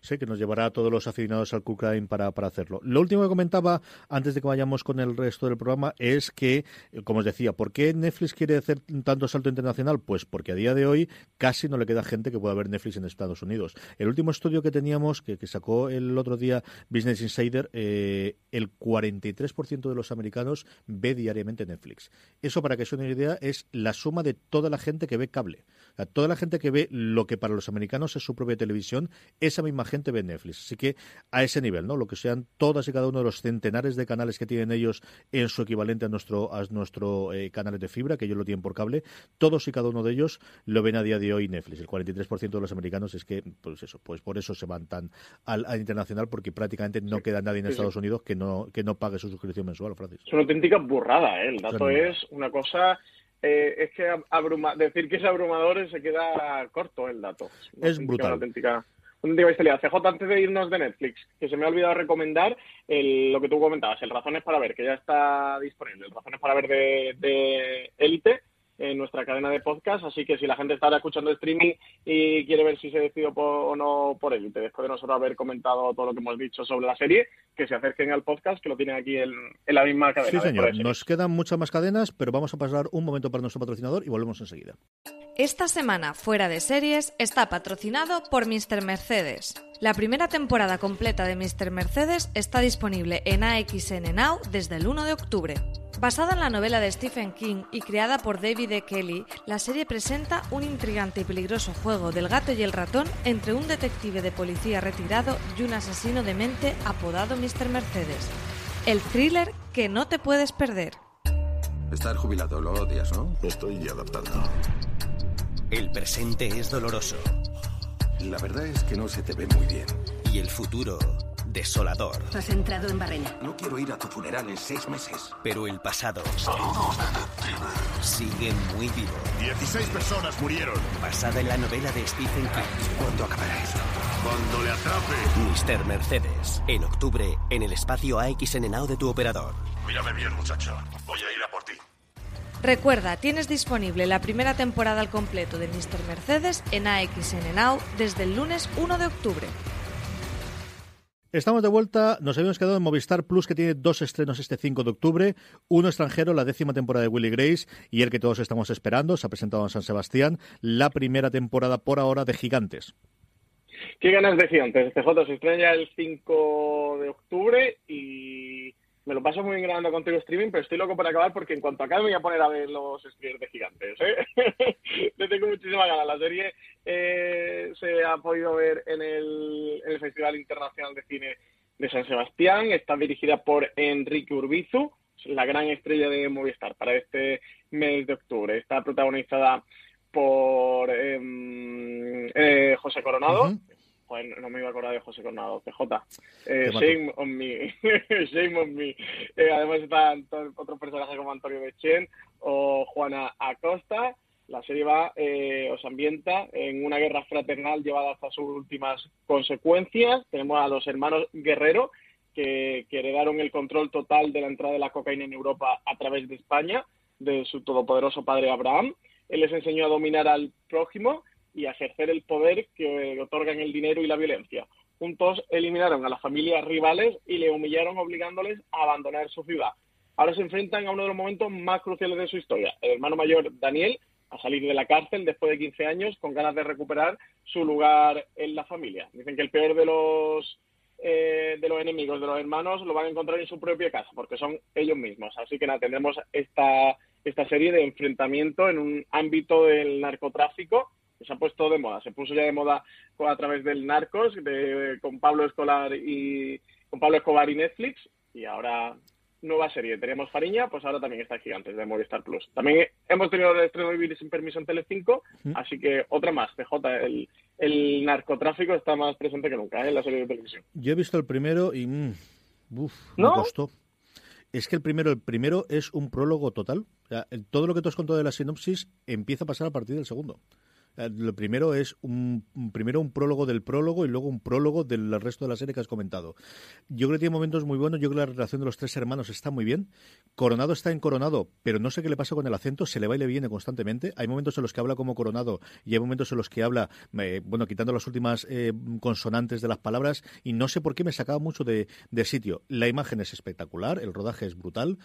Sí, que nos llevará a todos los aficionados al Crime para, para hacerlo. Lo último que comentaba antes de que vayamos con el resto del programa es que, eh, como os decía, ¿por qué Netflix quiere hacer tanto salto internacional? Pues porque a día de hoy casi no le queda gente que pueda ver Netflix en Estados Unidos. El último estudio que teníamos, que, sacó el otro día Business Insider, eh, el 43% de los americanos ve diariamente Netflix. Eso, para que os una idea, es la suma de toda la gente que ve cable. Toda la gente que ve lo que para los americanos es su propia televisión, esa misma gente ve Netflix. Así que a ese nivel, ¿no? Lo que sean todas y cada uno de los centenares de canales que tienen ellos en su equivalente a nuestro a nuestro eh, canales de fibra, que ellos lo tienen por cable, todos y cada uno de ellos lo ven a día de hoy Netflix. El 43% de los americanos es que, pues eso, pues por eso se van tan al, al internacional, porque prácticamente no queda nadie en sí, sí. Estados Unidos que no que no pague su suscripción mensual, Francis. Es una auténtica burrada, ¿eh? El dato es una cosa... eh, es que abruma- decir que es abrumador se queda corto el dato. Es brutal. Auténtica, una auténtica bestialidad. CJ, antes de irnos de Netflix, que se me ha olvidado recomendar el- lo que tú comentabas, el Razones para Ver, que ya está disponible, el Razones para Ver de, de Élite en nuestra cadena de podcast, así que si la gente está ahora escuchando el streaming y quiere ver si se decide por- o no por Élite, después de nosotros haber comentado todo lo que hemos dicho sobre la serie, que se acerquen al podcast, que lo tienen aquí en, en la misma cadena. Sí, señor. Nos quedan muchas más cadenas, pero vamos a pasar un momento para nuestro patrocinador y volvemos enseguida. Esta semana Fuera de Series está patrocinado por Mr. Mercedes. La primera temporada completa de Mr. Mercedes está disponible en AXN Now desde el 1 de octubre. Basada en la novela de Stephen King y creada por David E. Kelly, la serie presenta un intrigante y peligroso juego del gato y el ratón entre un detective de policía retirado y un asesino de mente apodado Mr. Mercedes. El thriller que no te puedes perder. Estar jubilado lo odias, ¿no? Estoy adaptando. El presente es doloroso La verdad es que no se te ve muy bien. y el futuro desolador. Has entrado en barrena. No quiero ir a tu funeral en seis meses. Pero el pasado Saludos, detective. sigue muy vivo. 16 personas murieron. Basada en la novela de Stephen King. ¿Cuándo acabará esto? Cuando le atrape. Mr. Mercedes. En octubre, en el espacio AXN Now de tu operador. Mírame bien, muchacho. Voy a ir a. Recuerda, tienes disponible la primera temporada al completo de Mr. Mercedes en AXN Now desde el lunes 1 de octubre. Estamos de vuelta, nos habíamos quedado en Movistar Plus que tiene dos estrenos este 5 de octubre, uno extranjero, la décima temporada de Willy Grace y el que todos estamos esperando, se ha presentado en San Sebastián, la primera temporada por ahora de Gigantes. ¿Qué ganas de Gigantes? CJ se estrena el 5 de octubre y me lo paso muy bien grabando contigo streaming, pero estoy loco por acabar porque en cuanto acabe me voy a poner a ver los streamers de Gigantes. ¿eh? Le tengo muchísima ganas. La serie eh, se ha podido ver en el, Festival Internacional de Cine de San Sebastián. Está dirigida por Enrique Urbizu, la gran estrella de Movistar para este mes de octubre. Está protagonizada por em, eh, José Coronado. Joder, no me iba a acordar de José Coronado. Te Eh, shame on me. shame on me. Eh, además están otros personajes como Antonio Bechen o Juana Acosta. La serie va, eh, os ambienta en una guerra fraternal llevada hasta sus últimas consecuencias. Tenemos a los hermanos Guerrero, que, que heredaron el control total de la entrada de la cocaína en Europa a través de España, de su todopoderoso padre Abraham. Él les enseñó a dominar al prójimo y a ejercer el poder que otorgan el dinero y la violencia. Juntos eliminaron a las familias rivales y le humillaron obligándoles a abandonar su ciudad. Ahora se enfrentan a uno de los momentos más cruciales de su historia. El hermano mayor, Daniel, a salir de la cárcel después de 15 años con ganas de recuperar su lugar en la familia. Dicen que el peor de los eh, de los enemigos de los hermanos lo van a encontrar en su propia casa, porque son ellos mismos. Así que nada, tendremos esta, esta serie de enfrentamiento en un ámbito del narcotráfico se ha puesto de moda. Se puso ya de moda a través del Narcos, de, con Pablo Escolar y con Pablo Escobar y Netflix, y ahora nueva serie. Teníamos Fariña, pues ahora también está Gigantes de Movistar Plus. También hemos tenido el estreno de Vivir sin permiso en Telecinco, así que otra más, PJ, el, el narcotráfico está más presente que nunca ¿eh? en la serie de televisión. Yo he visto el primero y mm, uf, me costó. Es que el primero, el primero es un prólogo total. O sea, todo lo que tú has contado de la sinopsis empieza a pasar a partir del segundo. Eh, lo primero es un, primero un prólogo del prólogo y luego un prólogo del resto de la serie que has comentado. Yo creo que tiene momentos muy buenos. Yo creo que la relación de los tres hermanos está muy bien. Coronado está en Coronado, pero no sé qué le pasa con el acento. Se le va y le viene constantemente. Hay momentos en los que habla como Coronado y hay momentos en los que habla, eh, bueno, quitando las últimas eh, consonantes de las palabras. Y no sé por qué me sacaba mucho de, sitio. La imagen es espectacular, el rodaje es brutal.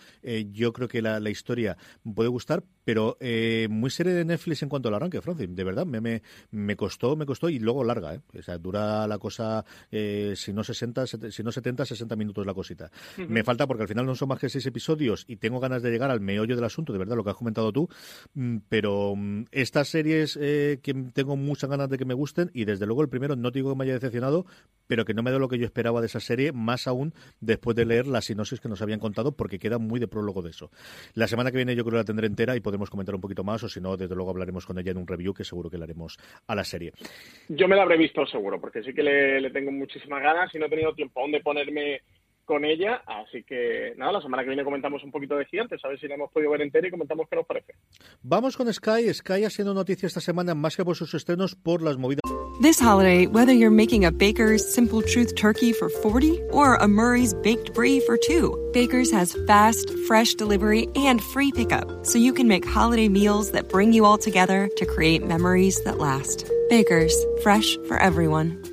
yo creo que la, la, historia puede gustar, pero muy serie de Netflix en cuanto al arranque, Francis. De verdad me, me, costó, me costó y luego larga, ¿eh? O sea, dura la cosa, eh, si no 60, si no 70, 60 minutos la cosita. Me falta porque al final no son más que seis episodios y tengo ganas de llegar al meollo del asunto, de verdad, lo que has comentado tú, mm, pero mm, estas series eh, que tengo muchas ganas de que me gusten y desde luego el primero no digo que me haya decepcionado, pero que no me da lo que yo esperaba de esa serie, más aún después de leer la sinopsis que nos habían contado, porque queda muy de prólogo de eso. La semana que viene yo creo la tendré entera y podemos comentar un poquito más, o si no, desde luego hablaremos con ella en un review que seguro que la haremos a la serie. Yo me la habré visto seguro, porque sí que le, tengo muchísimas ganas y no he tenido tiempo aún de ponerme con ella, así que nada, la semana que viene comentamos un poquito de Gigantes, a ver si la hemos podido ver entera y comentamos qué nos parece. Vamos con Sky. Sky ha sido noticia esta semana más que por sus estrenos, por las movidas. This holiday, whether you're making a Baker's Simple Truth turkey for 40 or a Murray's Baked Brie for 2, Baker's has fast, fresh delivery and free pickup, so you can make holiday meals that bring you all together to create memories that last. Baker's, fresh for everyone.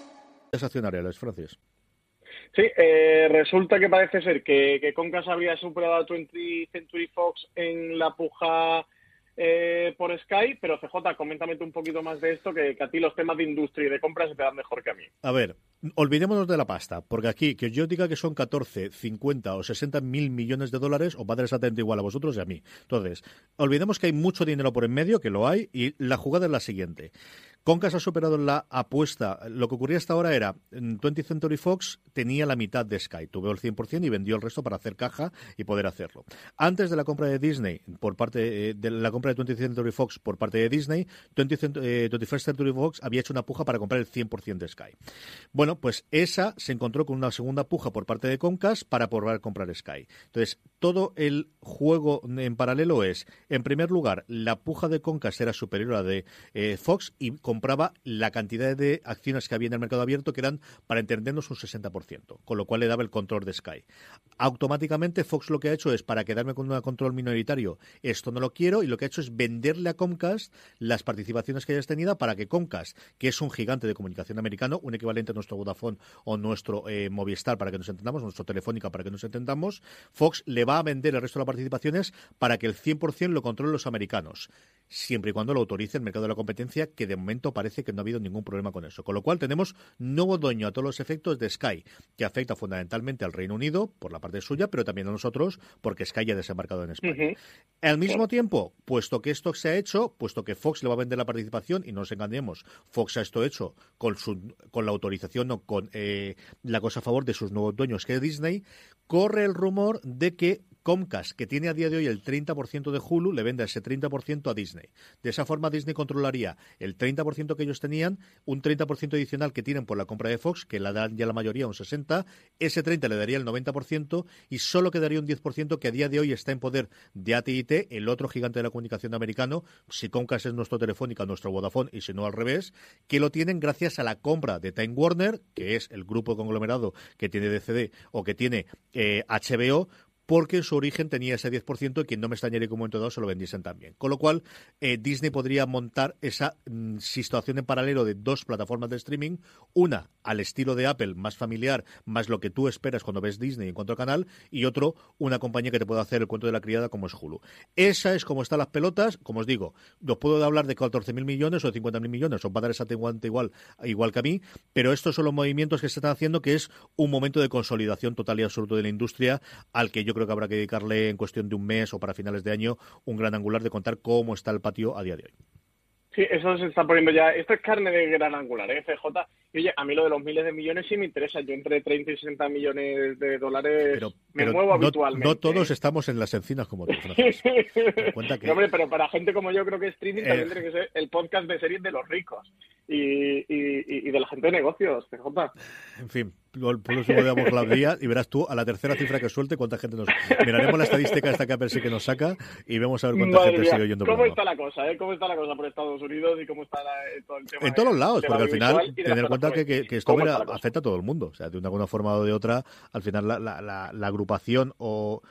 accionariales, Francis. Sí, eh, resulta que parece ser que, que Concas habría superado a 20 Century Fox en la puja eh, por Sky, pero CJ, coméntame un poquito más de esto, que, a ti los temas de industria y de compras se te dan mejor que a mí. A ver, olvidémonos de la pasta, porque aquí, que yo diga que son 14, 50 o 60 mil millones de dólares, os va a dar exactamente igual a vosotros y a mí. Entonces, olvidemos que hay mucho dinero por en medio, que lo hay, y la jugada es la siguiente. Concas ha superado la apuesta. Lo que ocurría hasta ahora era, 20th Century Fox tenía la mitad de Sky, tuvo el 100% y vendió el resto para hacer caja y poder hacerlo. Antes de la compra de Disney, por parte eh, de la compra de 20th Century Fox por parte de Disney, 20 21st Century Fox había hecho una puja para comprar el 100% de Sky. Bueno, pues esa se encontró con una segunda puja por parte de Concas para poder comprar Sky. Entonces, todo el juego en paralelo es, en primer lugar, la puja de Concas era superior a la de eh, Fox y compraba la cantidad de acciones que había en el mercado abierto, que eran, para entendernos, un 60%, con lo cual le daba el control de Sky. Automáticamente Fox lo que ha hecho es, para quedarme con un control minoritario, esto no lo quiero, y lo que ha hecho es venderle a Comcast las participaciones que hayas tenido para que Comcast, que es un gigante de comunicación americano, un equivalente a nuestro Vodafone o nuestro eh, Movistar, para que nos entendamos, nuestro Telefónica, para que nos entendamos, Fox le va a vender el resto de las participaciones para que el 100% lo controlen los americanos siempre y cuando lo autorice el mercado de la competencia, que de momento parece que no ha habido ningún problema con eso. Con lo cual tenemos nuevo dueño a todos los efectos de Sky, que afecta fundamentalmente al Reino Unido por la parte suya, pero también a nosotros porque Sky ya ha desembarcado en España. Al mismo tiempo, puesto que esto se ha hecho, puesto que Fox le va a vender la participación, y no nos engañemos, Fox ha esto hecho con, su, con la autorización o con eh, la cosa a favor de sus nuevos dueños, que es Disney, corre el rumor de que Comcast, que tiene a día de hoy el 30% de Hulu, le venda ese 30% a Disney. De esa forma, Disney controlaría el 30% que ellos tenían, un 30% adicional que tienen por la compra de Fox, que la dan ya la mayoría, un 60%, ese 30% le daría el 90% y solo quedaría un 10% que a día de hoy está en poder de AT&T, el otro gigante de la comunicación americano, si Comcast es nuestro Telefónica, nuestro Vodafone, y si no al revés, que lo tienen gracias a la compra de Time Warner, que es el grupo conglomerado que tiene DCD o que tiene HBO, eh, porque en su origen tenía ese 10% y quien no me extrañaría que un momento dado se lo vendiesen también. Con lo cual, eh, Disney podría montar esa mm, situación en paralelo de dos plataformas de streaming, una al estilo de Apple, más familiar, más lo que tú esperas cuando ves Disney en cuanto a canal, y otro, una compañía que te pueda hacer el cuento de la criada como es Hulu. Esa es como están las pelotas, como os digo, os puedo hablar de 14.000 millones o de 50.000 millones, os va a dar tenguante igual, igual que a mí, pero estos son los movimientos que se están haciendo, que es un momento de consolidación total y absoluto de la industria, al que yo creo creo que habrá que dedicarle en cuestión de un mes o para finales de año un gran angular de contar cómo está el patio a día de hoy. Sí, eso se está poniendo ya. Esto es carne de gran angular, ¿eh? FJ. Y oye, a mí lo de los miles de millones sí me interesa. Yo entre 30 y 60 millones de dólares me muevo habitualmente. No todos estamos en las encinas como tú, que... hombre, pero para gente como yo creo que streaming también eh. tiene que ser el podcast de series de los ricos y, y, y de la gente de negocios, FJ. En fin, por eso damos la día y verás tú a la tercera cifra que suelte cuánta gente nos miraremos la estadística esta que sí que nos saca y vemos a ver cuánta gente sigue oyendo cómo está la cosa eh? cómo está la cosa por Estados Unidos y cómo está eh, todo el tema en todos los lados porque al final tener en cuenta que, que, esto afecta a todo el mundo. O sea de una, alguna forma o de otra al final la, la, la agrupación o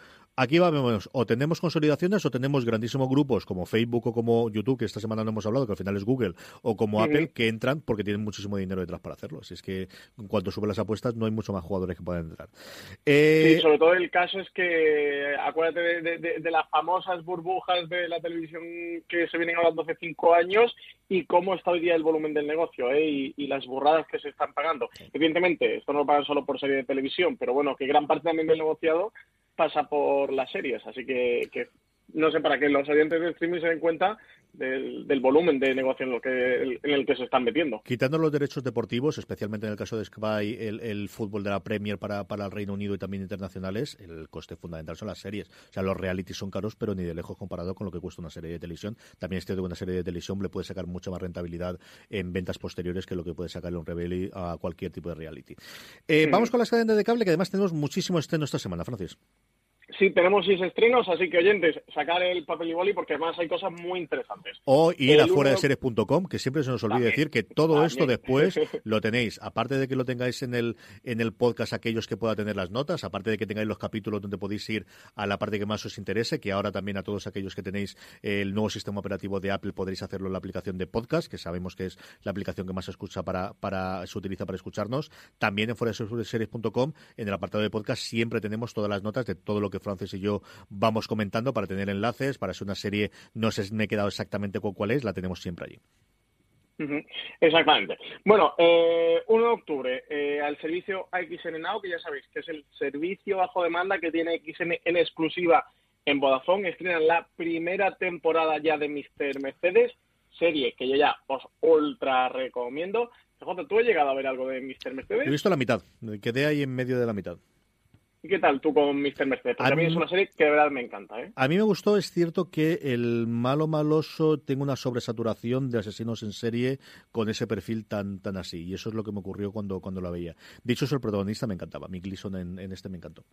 Aquí vamos, o tenemos consolidaciones o tenemos grandísimos grupos como Facebook o como YouTube, que esta semana no hemos hablado, que al final es Google, o como Apple, que entran porque tienen muchísimo dinero detrás para hacerlo. Así es que en cuanto suben las apuestas, no hay mucho más jugadores que puedan entrar. Eh... Sí, sobre todo el caso es que, acuérdate de, las famosas burbujas de la televisión que se vienen hablando hace cinco años y cómo está hoy día el volumen del negocio ¿eh? y, las burradas que se están pagando. Evidentemente, esto no lo pagan solo por serie de televisión, pero bueno, que gran parte también del negociado pasa por las series, así que, que no sé, para que los oyentes de streaming se den cuenta del, volumen de negocio en, lo que, en el que se están metiendo. Quitando los derechos deportivos, especialmente en el caso de Sky, el, el fútbol de la Premier para, para el Reino Unido y también internacionales, el coste fundamental son las series. O sea, los realities son caros, pero ni de lejos comparado con lo que cuesta una serie de televisión. También este de una serie de televisión le puede sacar mucha más rentabilidad en ventas posteriores que lo que puede sacarle un rebelli a cualquier tipo de reality. Eh, Vamos con las cadenas de cable, que además tenemos muchísimo estreno esta semana, Francis. Sí, tenemos seis estrenos, así que oyentes, sacar el papel y boli porque además hay cosas muy interesantes. O ir a fuera de series.com, que siempre se nos olvide decir que todo esto después lo tenéis, aparte de que lo tengáis en el, en el podcast aquellos que puedan tener las notas, aparte de que tengáis los capítulos donde podéis ir a la parte que más os interese, que ahora también a todos aquellos que tenéis el nuevo sistema operativo de Apple podréis hacerlo en la aplicación de podcast, que sabemos que es la aplicación que más se escucha para, para se utiliza para escucharnos. También en fuera de series.com, en el apartado de podcast, siempre tenemos todas las notas de todo lo que Francis y yo vamos comentando para tener enlaces, para ser una serie, no sé si me he quedado exactamente con cuál es, la tenemos siempre allí. Exactamente. Bueno, eh, 1 de octubre, eh, al servicio XN Now, que ya sabéis que es el servicio bajo demanda que tiene XN en exclusiva en Vodafone, estrenan la primera temporada ya de Mr. Mercedes, serie que yo ya os ultra recomiendo. ¿tú has llegado a ver algo de Mr. Mercedes? He visto la mitad, quedé ahí en medio de la mitad. ¿Y qué tal tú con Mr. Mercedes? Porque a, mí es una serie que de verdad me encanta. ¿eh? A mí me gustó, es cierto que el malo maloso tenga una sobresaturación de asesinos en serie con ese perfil tan tan así. Y eso es lo que me ocurrió cuando, cuando la veía. Dicho eso, el protagonista me encantaba. Mick Gleason en, en este me encantó.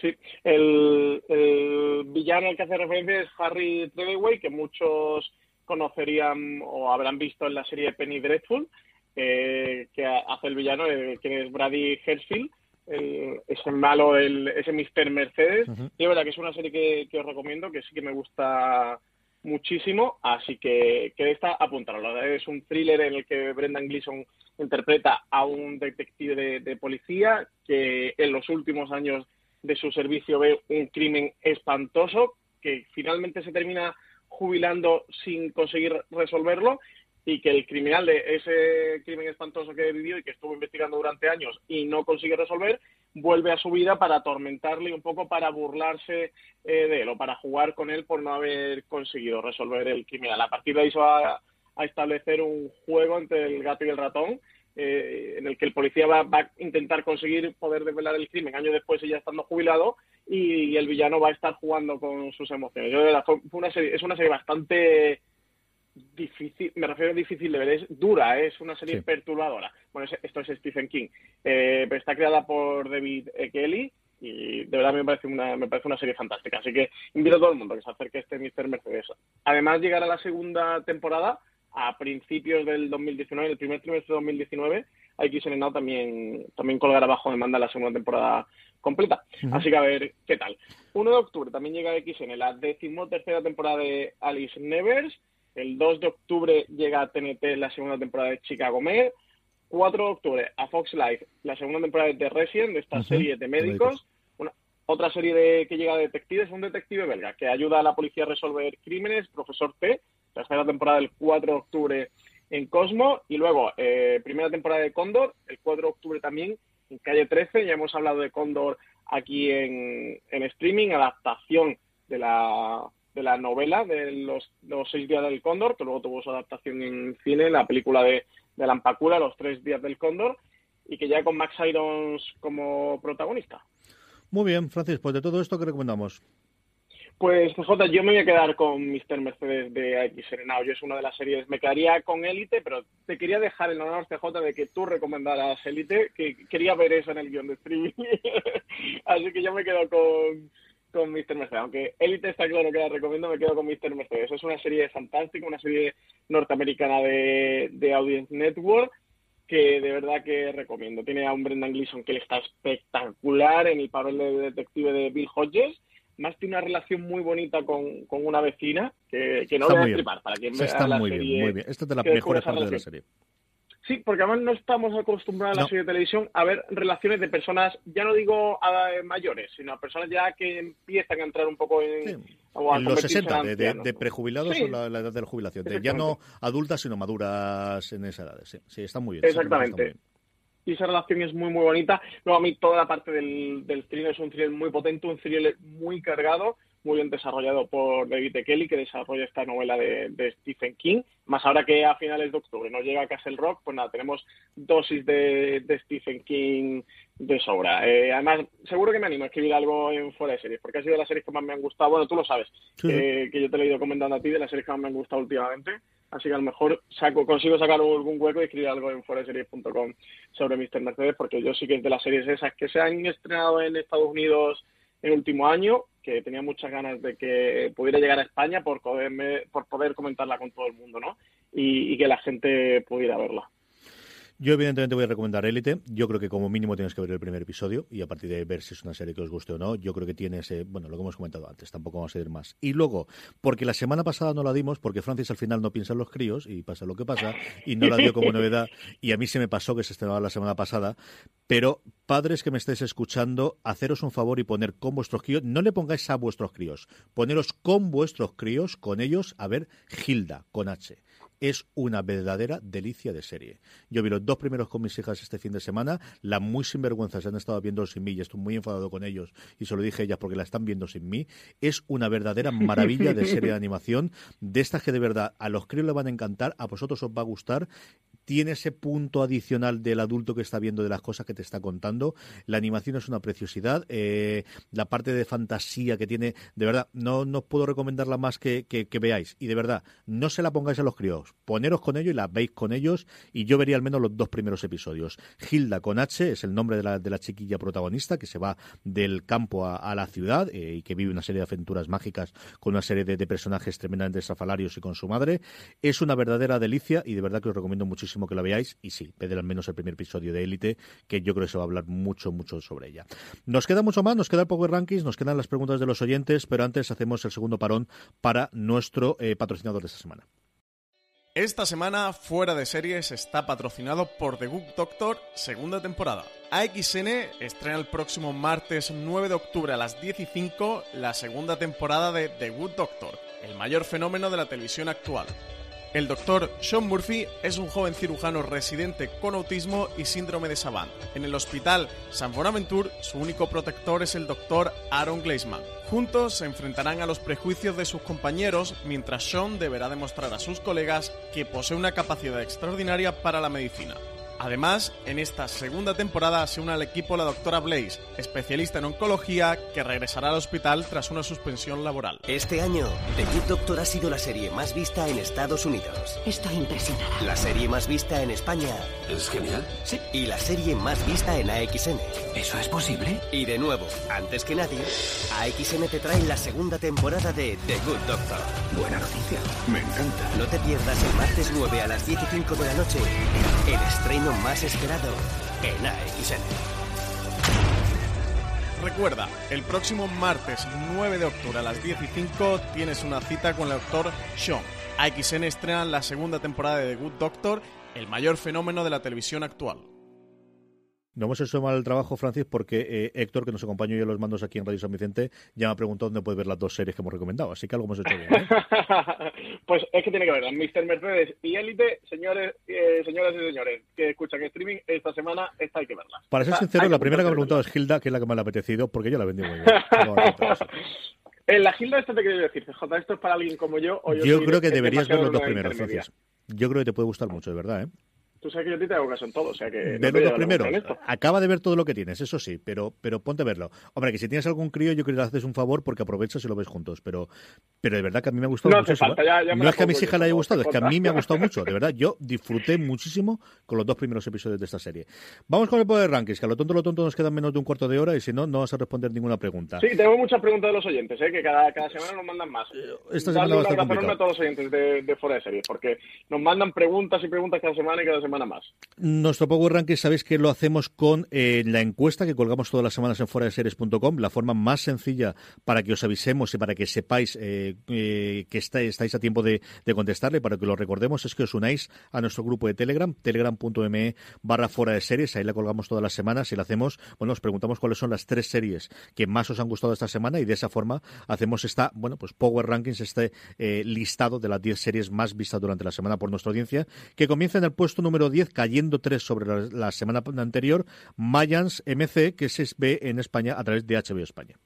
Sí, el, el, villano al que hace referencia es Harry Treadway, que muchos conocerían o habrán visto en la serie Penny Dreadful, eh, que hace el villano, eh, que es Brady Hershfield ese malo, el, ese Mr. Mercedes. Y es verdad que es una serie que, os recomiendo, que sí que me gusta muchísimo, así que, que esta apuntarlo. Es un thriller en el que Brendan Gleeson interpreta a un detective de, policía que en los últimos años de su servicio ve un crimen espantoso que finalmente se termina jubilando sin conseguir resolverlo y que el criminal de ese crimen espantoso que vivió y que estuvo investigando durante años y no consigue resolver, vuelve a su vida para atormentarle un poco, para burlarse eh, de él o para jugar con él por no haber conseguido resolver el criminal. A partir de ahí se va a, establecer un juego entre el gato y el ratón eh, en el que el policía va, va, a intentar conseguir poder desvelar el crimen años después ya estando jubilado y, el villano va a estar jugando con sus emociones. Es una serie bastante difícil, me refiero a difícil de ver, es dura, ¿eh? es una serie perturbadora. Bueno, esto es Stephen King, eh, pero está creada por David Kelly y de verdad me parece una me parece una serie fantástica. Así que invito a todo el mundo que se acerque a este Mr. Mercedes. Además, llegará la segunda temporada a principios del 2019, el primer trimestre de 2019, XN Now también, también colgará bajo demanda la segunda temporada completa. Así que a ver qué tal. 1 de octubre también llega XN la decimotercera temporada de Alice Nevers. El 2 de octubre llega a TNT la segunda temporada de Chicago Med. 4 de octubre a Fox Life la segunda temporada de The Resident, de esta serie de médicos. Una, otra serie de, que llega a detectives, un detective belga que ayuda a la policía a resolver crímenes, Profesor T, tercera temporada el 4 de octubre en Cosmo. Y luego, eh, primera temporada de Cóndor, el 4 de octubre también en Calle 13. Ya hemos hablado de Cóndor aquí en, en streaming, adaptación de la, de la novela de los, los seis días del Cóndor, que luego tuvo su adaptación en cine, la película de, de Lampacula, Los tres días del Cóndor, y que ya con Max Irons como protagonista. Muy bien, Francis, pues de todo esto, ¿qué recomendamos? Pues, J, yo me voy a quedar con Mr. Mercedes de X Serenado. Yo es una de las series. Me quedaría con Élite, pero te quería dejar el honor, CJ, de que tú recomendaras Élite, que quería ver eso en el guion de streaming. Así que yo me quedo con, con Mr. Mercedes. Aunque Élite está claro que la recomiendo, me quedo con Mr. Mercedes. Es una serie fantástica, una serie norteamericana de, de Audience Network que de verdad que recomiendo. Tiene a un Brendan Gleeson que está espectacular en el papel de detective de Bill Hodges más tiene una relación muy bonita con, con una vecina que, que no voy a destripar para quien vea está la muy serie. Bien, muy bien. Esta es de las mejores partes de la serie. Sí, porque además no estamos acostumbrados en la serie de televisión a ver relaciones de personas, ya no digo a mayores, sino a personas ya que empiezan a entrar un poco en, sí. en los 60, de, de, de, prejubilados sí. o la, la, edad de la jubilación, de ya no adultas sino maduras en esa edad. Sí, sí está muy bien. Exactamente y esa relación es muy muy bonita. Luego a mí toda la parte del, del thriller es un thriller muy potente, un thriller muy cargado, muy bien desarrollado por David e. Kelly, que desarrolla esta novela de, de, Stephen King. Más ahora que a finales de octubre no llega a Castle Rock, pues nada, tenemos dosis de, de Stephen King de sobra. Eh, además, seguro que me animo a escribir algo en fuera de series, porque ha sido de las series que más me han gustado. Bueno, tú lo sabes, sí. eh, que yo te lo he ido comentando a ti, de las series que más me han gustado últimamente. Así que a lo mejor saco, consigo sacar algún hueco y escribir algo en foreseries.com sobre Mr. Mercedes, porque yo sí que es de las series esas que se han estrenado en Estados Unidos el último año, que tenía muchas ganas de que pudiera llegar a España por, poderme, por poder comentarla con todo el mundo, ¿no? Y, y que la gente pudiera verla. Yo, evidentemente, voy a recomendar Élite. Yo creo que, como mínimo, tienes que ver el primer episodio y a partir de ver si es una serie que os guste o no. Yo creo que tiene ese. Bueno, lo que hemos comentado antes, tampoco vamos a ir más. Y luego, porque la semana pasada no la dimos, porque Francis al final no piensa en los críos y pasa lo que pasa, y no la dio como novedad. Y a mí se me pasó que se estrenaba la semana pasada. Pero, padres que me estéis escuchando, haceros un favor y poner con vuestros críos. No le pongáis a vuestros críos, poneros con vuestros críos, con ellos, a ver Gilda, con H es una verdadera delicia de serie. Yo vi los dos primeros con mis hijas este fin de semana, la muy sinvergüenza se han estado viendo sin mí y estoy muy enfadado con ellos y se lo dije a ellas porque la están viendo sin mí. Es una verdadera maravilla de serie de animación, de estas que de verdad a los críos les van a encantar, a vosotros os va a gustar tiene ese punto adicional del adulto que está viendo de las cosas que te está contando. La animación es una preciosidad. Eh, la parte de fantasía que tiene, de verdad, no, no puedo recomendarla más que, que, que, veáis. Y de verdad, no se la pongáis a los críos. Poneros con ellos y la veis con ellos. Y yo vería al menos los dos primeros episodios. Hilda con H es el nombre de la, de la chiquilla protagonista que se va del campo a, la ciudad eh, y que vive una serie de aventuras mágicas con una serie de, de personajes tremendamente estrafalarios y con su madre. Es una verdadera delicia y de verdad que os recomiendo muchísimo que la veáis y sí, ved al menos el primer episodio de Élite, que yo creo que se va a hablar mucho, mucho sobre ella. Nos queda mucho más, nos queda el Power Rankings, nos quedan las preguntas de los oyentes, pero antes hacemos el segundo parón para nuestro eh, patrocinador de esta semana. Esta semana, Fuera de Series está patrocinado por The Good Doctor, segunda temporada. AXN estrena el próximo martes 9 de octubre a las 10 y 5 la segunda temporada de The Good Doctor, el mayor fenómeno de la televisión actual. El doctor Sean Murphy es un joven cirujano residente con autismo y síndrome de Savant. En el hospital San Bonaventure, su único protector es el doctor Aaron Gleisman. Juntos se enfrentarán a los prejuicios de sus compañeros mientras Sean deberá demostrar a sus colegas que posee una capacidad extraordinaria para la medicina. Además, en esta segunda temporada se une al equipo la doctora Blaze, especialista en oncología que regresará al hospital tras una suspensión laboral. Este año, The Good Doctor ha sido la serie más vista en Estados Unidos. Estoy impresionada. La serie más vista en España. Es genial. Sí. Y la serie más vista en AXN. ¿Eso es posible? Y de nuevo, antes que nadie, AXN te trae la segunda temporada de The Good Doctor. Buena noticia. Me encanta. No te pierdas el martes 9 a las 10 y 5 de la noche el estreno más esperado en AXN. Recuerda, el próximo martes 9 de octubre a las 10 y 5 tienes una cita con el doctor Sean. AXN estrena la segunda temporada de The Good Doctor, el mayor fenómeno de la televisión actual. No hemos hecho mal el trabajo, Francis, porque eh, Héctor, que nos acompañó y los mandos aquí en Radio San Vicente, ya me ha preguntado dónde puede ver las dos series que hemos recomendado. Así que algo hemos hecho bien. ¿eh? pues es que tiene que verlas. Mr. Mercedes y Élite, señores, eh, señoras y señores que escuchan streaming, esta semana esta hay que verlas. Para ser sea, sincero, la primera que me ha preguntado es Hilda, que es la que me la ha apetecido, porque yo la vendí muy bien. No. En la Gilda esto te quiero decir, CJ, esto es para alguien como yo. O yo, Yo creo que de- deberías ver los dos primeros. Francis. Yo creo que te puede gustar mucho, de verdad, ¿eh? Tú sabes que yo a ti te hago caso en todo, o sea que... no te esto. Acaba de ver todo lo que tienes, eso sí, pero, pero ponte a verlo. Hombre, que si tienes algún crío, yo creo que le haces un favor porque aprovechas y lo ves juntos. Pero, pero de verdad que a mí me ha gustado No muchísimo. falta, ya- ya me no es que a mis hijas le haya gustado, es que a mí me ha gustado mucho. De verdad, yo disfruté muchísimo con los dos primeros episodios de esta serie. Vamos con el poder rankings, que a lo tonto, lo tonto nos quedan menos de un cuarto de hora y si no, no vas a responder ninguna pregunta. Sí, tengo muchas preguntas de los oyentes, ¿eh? que cada, cada semana nos mandan más. esta Darle semana va a estar a todos los oyentes de, de Fuera de Series, porque nos mandan preguntas y preguntas cada semana y cada semana más. Nuestro Power Ranking sabéis que lo hacemos con eh, la encuesta que colgamos todas las semanas en foradeseries.com, la forma más sencilla para que os avisemos y para que sepáis eh, eh, que está- estáis a tiempo de, de contestarle, para que lo recordemos, es que os unáis a nuestro grupo de Telegram, telegram.me barra fuera de series, ahí la colgamos todas las semanas y la hacemos, bueno, os preguntamos cuáles son las tres series que más os han gustado esta semana y de esa forma hacemos esta, bueno, pues Power Rankings, este eh, listado de las 10 series más vistas durante la semana por nuestra audiencia, que comienza en el puesto número 10, cayendo 3 sobre la, la semana anterior, Mayans MC, que se ve en España a través de HBO España.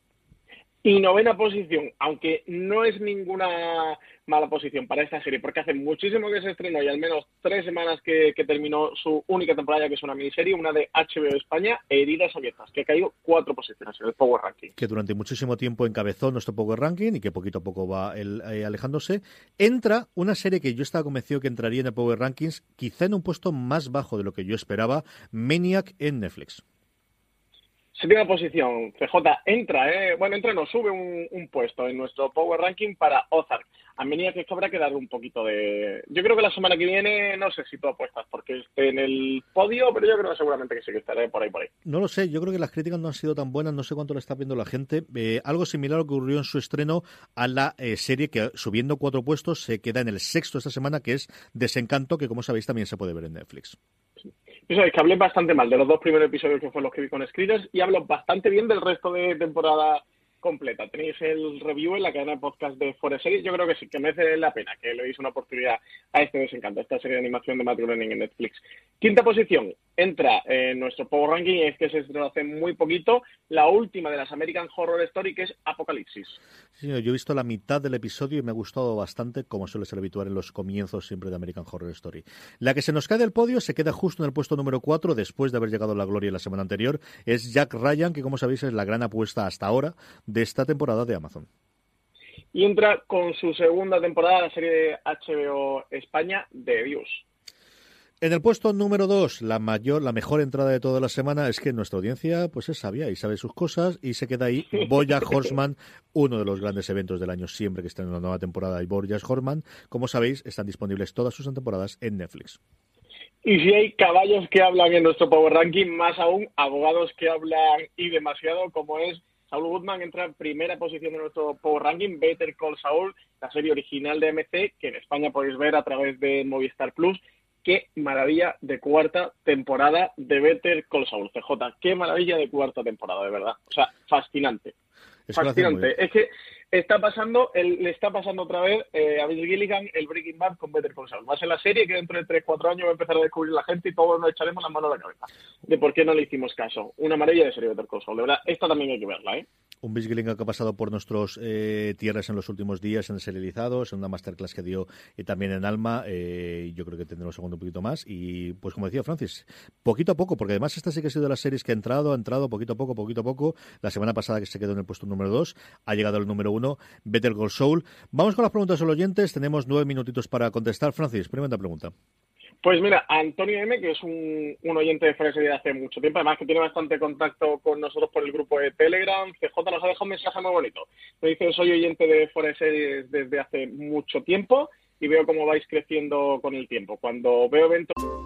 Y novena posición, aunque no es ninguna mala posición para esta serie, porque hace muchísimo que se estrenó y al menos tres semanas que, terminó su única temporada, que es una miniserie, una de HBO España, Heridas Abiertas, que ha caído cuatro posiciones en el Power Ranking. que durante muchísimo tiempo encabezó nuestro Power Ranking y que poquito a poco va eh, alejándose, entra una serie que yo estaba convencido que entraría en el Power Rankings, quizá en un puesto más bajo de lo que yo esperaba, Maniac en Netflix. Séptima posición, CJ entra, eh, bueno, entra, nos sube un, un puesto en nuestro Power Ranking para Ozark. A medida que habrá que darle un poquito de... Yo creo que la semana que viene, no sé si tú apuestas porque esté en el podio, pero yo creo seguramente que sí que estaré por ahí, por ahí. No lo sé, yo creo que las críticas no han sido tan buenas, no sé cuánto le está viendo la gente. Eh, algo similar ocurrió en su estreno a la eh, serie que, subiendo cuatro puestos, se queda en el sexto esta semana, que es Desencanto, que como sabéis también se puede ver en Netflix. Yo sabéis que hablé bastante mal de los dos primeros episodios que fueron los que vi con Screeners y hablo bastante bien del resto de temporada completa. Tenéis el review en la cadena de podcast de Forest Series. Yo creo que sí, que merece la pena que le deis una oportunidad a este desencanto, a esta serie de animación de Matt Groening en Netflix. Quinta posición, entra en nuestro Power Ranking, es que se estrenó hace muy poquito, la última de las American Horror Story, que es Apocalipsis. Sí, yo he visto la mitad del episodio y me ha gustado bastante, como suele ser habitual en los comienzos siempre de American Horror Story. La que se nos cae del podio se queda justo en el puesto número 4, después de haber llegado a la gloria la semana anterior, es Jack Ryan, que como sabéis es la gran apuesta hasta ahora de esta temporada de Amazon. Y entra con su segunda temporada la serie de HBO España, The Views. En el puesto número 2, la mayor, la mejor entrada de toda la semana es que nuestra audiencia pues es sabia y sabe sus cosas y se queda ahí Bojack Horseman, uno de los grandes eventos del año siempre que está en una nueva temporada y Bojack Horseman, como sabéis, están disponibles todas sus temporadas en Netflix. Y si hay caballos que hablan en nuestro Power Ranking, más aún abogados que hablan y demasiado, como es Saul Goodman, entra en primera posición en nuestro Power Ranking, Better Call Saul, la serie original de MC, que en España podéis ver a través de Movistar Plus. Qué maravilla de cuarta temporada de Better Call Saul, CJ. Qué maravilla de cuarta temporada, de verdad. O sea, fascinante. Es fascinante. Es que está pasando, el, le está pasando otra vez eh, a Bill Gilligan el Breaking Bad con Better Call Saul. Va a ser la serie que dentro de 3-4 años va a empezar a descubrir la gente y todos nos echaremos las manos a la cabeza de por qué no le hicimos caso. Una maravilla de serie Better Call Saul. De verdad, esta también hay que verla, ¿eh? Un Bill Gilligan que ha pasado por nuestros eh, tierras en los últimos días en serializados, en una masterclass que dio y también en Alma. Eh, yo creo que tendremos segundo un poquito más. Y pues como decía Francis, poquito a poco, porque además esta sí que ha sido de las series que ha entrado, ha entrado poquito a poco, poquito a poco. La semana pasada que se quedó en el puesto número 2, ha llegado al número 1, Better Call Soul. Vamos con las preguntas de los oyentes. Tenemos nueve minutitos para contestar. Francis, primera pregunta. Pues mira, Antonio M, que es un, oyente de Fuera de hace mucho tiempo, además que tiene bastante contacto con nosotros por el grupo de Telegram, CJ nos ha dejado un mensaje muy bonito. Me dice, soy oyente de Series desde hace mucho tiempo y veo cómo vais creciendo con el tiempo. Cuando veo eventos...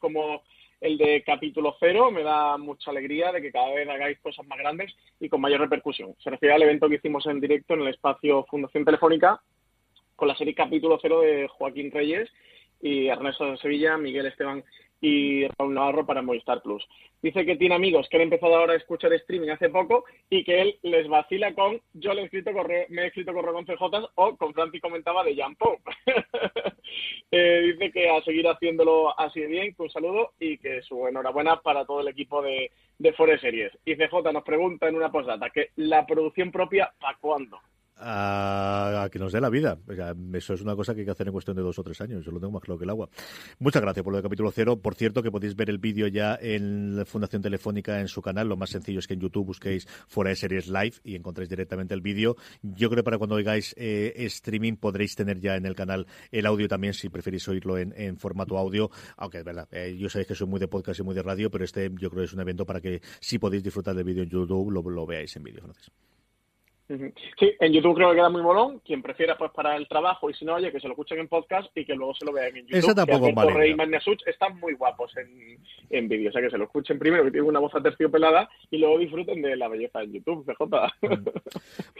como el de capítulo cero, me da mucha alegría de que cada vez hagáis cosas más grandes y con mayor repercusión. Se refiere al evento que hicimos en directo en el espacio Fundación Telefónica con la serie capítulo cero de Joaquín Reyes y Ernesto de Sevilla, Miguel Esteban y Raúl Navarro para Movistar Plus. Dice que tiene amigos que han empezado ahora a escuchar streaming hace poco y que él les vacila con yo le he escrito correo, me he escrito correo con CJ o con Francis comentaba de Jan eh, dice que a seguir haciéndolo así de bien, que un saludo y que su enhorabuena para todo el equipo de, de Forest Series. Y CJ nos pregunta en una posdata que la producción propia, ¿para cuándo? A, que nos dé la vida. eso es una cosa que hay que hacer en cuestión de dos o tres años. Yo lo tengo más claro que el agua. Muchas gracias por lo de capítulo cero. Por cierto, que podéis ver el vídeo ya en la Fundación Telefónica en su canal. Lo más sencillo es que en YouTube busquéis Fuera de Series Live y encontréis directamente el vídeo. Yo creo que para cuando oigáis eh, streaming podréis tener ya en el canal el audio también, si preferís oírlo en, formato audio. Aunque es verdad, eh, yo sabéis que soy muy de podcast y muy de radio, pero este yo creo que es un evento para que si podéis disfrutar del vídeo en YouTube, lo, lo veáis en vídeo. Gracias. Sí, en YouTube creo que queda muy molón. Quien prefiera, pues para el trabajo y si no, oye, que se lo escuchen en podcast y que luego se lo vean en YouTube. Esa tampoco. Rey y están muy guapos en, en vídeo. O sea, que se lo escuchen primero, que tienen una voz aterciopelada y luego disfruten de la belleza en YouTube, CJ.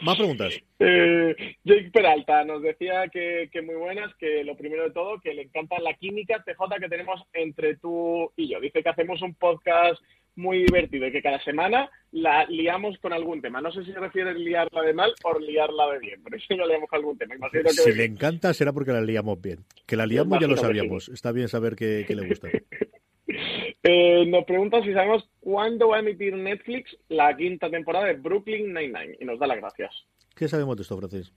Más preguntas. eh, Jake Peralta nos decía que, que muy buenas, que lo primero de todo, que le encanta la química, CJ, que tenemos entre tú y yo. Dice que hacemos un podcast muy divertido y que cada semana la liamos con algún tema. No sé si se refiere a liarla de mal o liarla de bien, pero si no liamos con algún tema. Imagino que si le encanta será porque la liamos bien. Que la liamos ya lo sabíamos. Está bien saber que, le gusta. eh, nos preguntan si sabemos cuándo va a emitir Netflix la quinta temporada de Brooklyn Nine-Nine y nos da las gracias. ¿Qué sabemos de esto, Francis?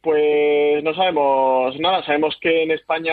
Pues no sabemos nada. Sabemos que en España,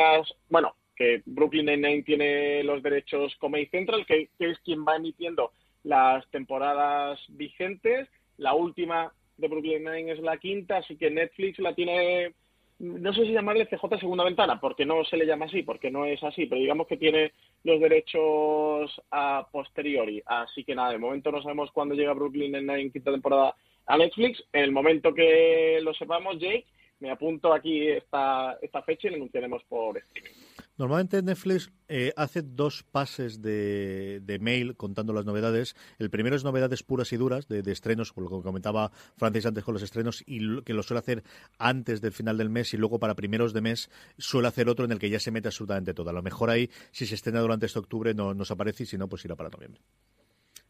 bueno, que Brooklyn Nine-Nine tiene los derechos Comedy Central, que, es quien va emitiendo las temporadas vigentes. La última de Brooklyn Nine es la quinta, así que Netflix la tiene, no sé si llamarle CJ segunda ventana, porque no se le llama así, porque no es así, pero digamos que tiene los derechos a posteriori. Así que nada, de momento no sabemos cuándo llega Brooklyn Nine-Nine quinta temporada a Netflix. En el momento que lo sepamos, Jake, me apunto aquí esta, esta fecha y la anunciaremos por streaming. Normalmente Netflix eh, hace dos pases de, mail contando las novedades. El primero es novedades puras y duras de, estrenos, por lo que comentaba Francis antes con los estrenos, y que lo suele hacer antes del final del mes y luego para primeros de mes suele hacer otro en el que ya se mete absolutamente todo. A lo mejor ahí, si se estrena durante este octubre, no nos aparece y si no, pues irá para noviembre.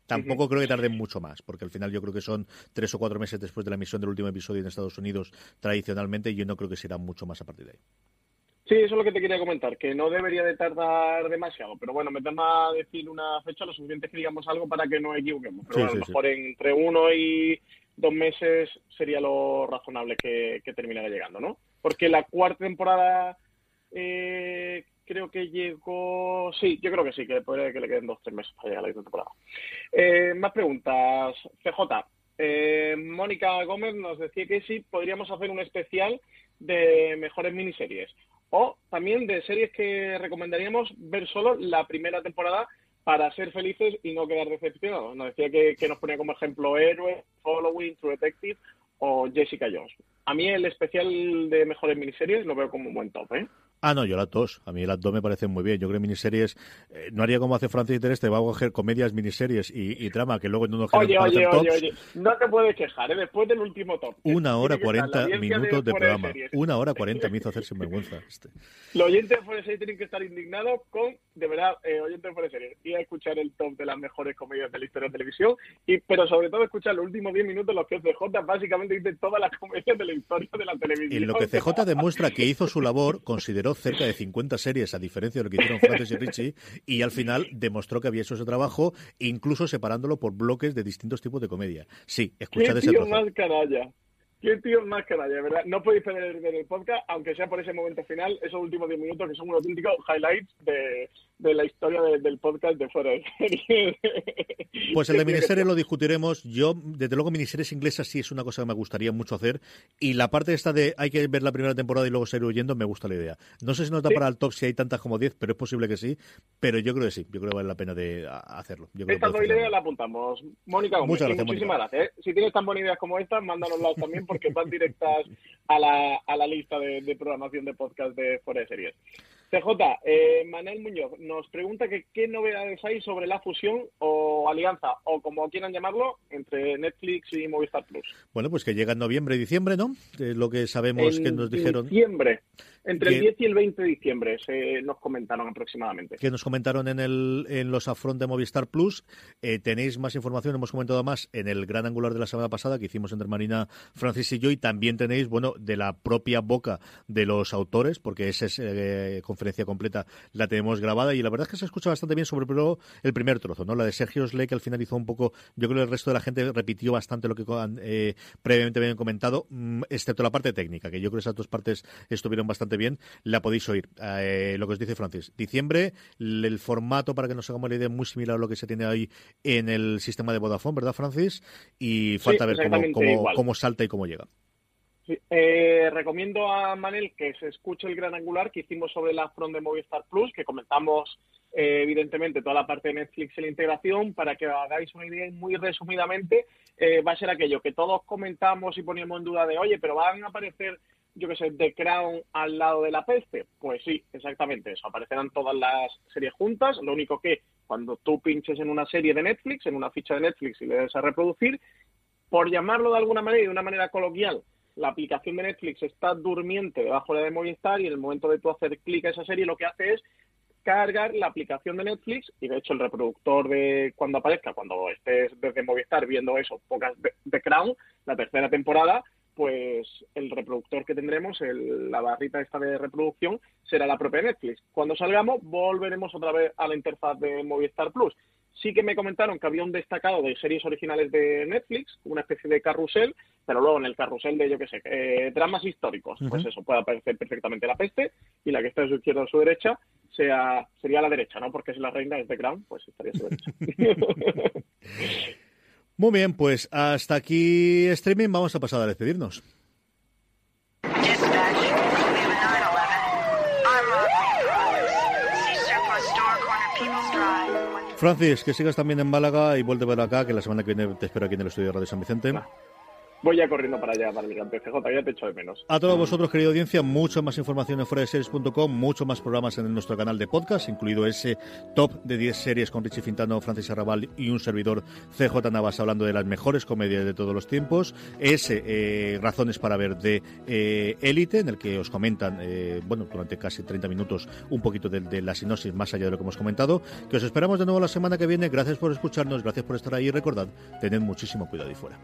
Tampoco creo que tarde mucho más, porque al final yo creo que son tres o cuatro meses después de la emisión del último episodio en Estados Unidos tradicionalmente y yo no creo que será mucho más a partir de ahí. Sí, eso es lo que te quería comentar, que no debería de tardar demasiado, pero bueno, me tema a decir una fecha lo suficiente que digamos algo para que no equivoquemos. Pero a lo mejor entre uno y dos meses sería lo razonable que, que terminara llegando, ¿no? Porque la cuarta temporada eh, creo que llegó. Sí, yo creo que sí, que puede que le queden dos tres meses para llegar a la quinta temporada. Eh, más preguntas. CJ. Eh, Mónica Gómez nos decía que sí, podríamos hacer un especial de mejores miniseries. O también de series que recomendaríamos ver solo la primera temporada para ser felices y no quedar decepcionados. Nos decía que, nos ponía como ejemplo Héroe, Following, True Detective o Jessica Jones. A mí el especial de mejores miniseries lo veo como un buen top, ¿eh? Ah, no, yo las dos. A mí las dos me parecen muy bien. Yo creo que miniseries, eh, no haría como hace Francis Tereste, va a coger comedias, miniseries y, y trama que luego no nos Oye, oye, oye, tops. oye, no te puedes quejar, ¿eh? Después del último top. Una hora cuarenta minutos de programa. Una hora cuarenta me hizo hacer sinvergüenza. Este. Los oyentes de Series tienen que estar indignados con, de verdad, eh, oyentes de Series, ir a escuchar el top de las mejores comedias de la historia de televisión, y, pero sobre todo escuchar los últimos 10 minutos, los que CJ básicamente dice todas las comedias de la historia de la televisión. En lo que CJ demuestra que hizo su labor, consideró cerca de 50 series, a diferencia de lo que hicieron Francis y Richie, y al final demostró que había hecho ese trabajo, incluso separándolo por bloques de distintos tipos de comedia. Sí, ¿Qué escuchad ese tío trozo. más canalla? ¿Qué tío más canalla, verdad? No podéis perder el podcast, aunque sea por ese momento final, esos últimos 10 minutos que son un auténtico highlights de, de la historia de- del podcast de Fuera de Series. Pues el de miniseries lo discutiremos. Yo, desde luego, miniseries inglesas sí es una cosa que me gustaría mucho hacer. Y la parte esta de hay que ver la primera temporada y luego seguir huyendo, me gusta la idea. No sé si nos da Sí. para el top si hay tantas como 10, pero es posible que sí. Pero yo creo que sí. Yo creo que vale la pena de hacerlo. Yo creo dos ideas funcionar. las apuntamos. Mónica Gómez, Muchas gracias, muchísimas gracias. ¿eh? Si tienes tan buenas ideas como estas, mándanoslas también porque van directas a la, a la lista de, de programación de podcast de Fuera de Series. CJ, eh, Manel Muñoz nos pregunta que qué novedades hay sobre la fusión o alianza, o como quieran llamarlo, entre Netflix y Movistar Plus. Bueno, pues que llega en noviembre y diciembre, ¿no? Es lo que sabemos en que nos dijeron. diciembre, entre el Que- 10 y el 20 de diciembre, se nos comentaron aproximadamente. que nos comentaron en, el, en los afront de Movistar Plus. Eh, tenéis más información, hemos comentado más en el gran angular de la semana pasada que hicimos entre Marina, Francis y yo, y también tenéis, bueno, de la propia boca de los autores, porque esa es, eh, conferencia completa la tenemos grabada y la verdad es que se escucha bastante bien, sobre todo el primer trozo, ¿no? La de Sergio Slay, que al final hizo un poco, yo creo que el resto de la gente repitió bastante lo que eh, previamente habían comentado, mm, excepto la parte técnica, que yo creo que esas dos partes estuvieron bastante bien, la podéis oír. Eh, lo que os dice Francis. Diciembre, el formato, para que nos hagamos la idea, es muy similar a lo que se tiene ahí en el sistema de Vodafone, ¿verdad, Francis? Y falta ver cómo, cómo, salta y cómo llega. Sí, eh, recomiendo a Manel que se escuche el gran angular que hicimos sobre la front de Movistar Plus, que comentamos eh, evidentemente toda la parte de Netflix y la integración, para que hagáis una idea muy resumidamente, eh, va a ser aquello que todos comentamos y poníamos en duda de, oye, pero van a aparecer, yo qué sé, The Crown al lado de la peste. Pues sí, exactamente eso, aparecerán todas las series juntas, lo único que cuando tú pinches en una serie de Netflix, en una ficha de Netflix y le des a reproducir, por llamarlo de alguna manera y de una manera coloquial, la aplicación de Netflix está durmiente debajo de la de Movistar y en el momento de tú hacer clic a esa serie lo que hace es cargar la aplicación de Netflix y de hecho el reproductor de cuando aparezca, cuando estés desde Movistar viendo eso, pocas de, de Crown, la tercera temporada, pues el reproductor que tendremos, el- la barrita esta de reproducción, será la propia Netflix. Cuando salgamos volveremos otra vez a la interfaz de Movistar Plus. Sí que me comentaron que había un destacado de series originales de Netflix, una especie de carrusel, pero luego en el carrusel de, yo qué sé, eh, dramas históricos, pues eso, puede aparecer perfectamente la peste y la que está a su izquierda o su derecha sea, sería la derecha, ¿no? Porque si la reina es de Crown, pues estaría a su derecha. Muy bien, pues hasta aquí streaming. Vamos a pasar a despedirnos. Francis, que sigas también en Málaga y vuelve a ver acá, que la semana que viene te espero aquí en el estudio de Radio San Vicente. Voy ya corriendo para allá, para mi CJ, ya te echo de menos. A todos vosotros, querida audiencia, mucha más información en fueradeseries.com, mucho más programas en nuestro canal de podcast, incluido ese top de 10 series con Richie Fintano, Francis Arrabal y un servidor CJ Navas hablando de las mejores comedias de todos los tiempos, ese eh, Razones para ver de eh, Élite, en el que os comentan, eh, bueno, durante casi 30 minutos, un poquito de, de la sinopsis más allá de lo que hemos comentado, que os esperamos de nuevo la semana que viene, gracias por escucharnos, gracias por estar ahí y recordad, tened muchísimo cuidado y fuera.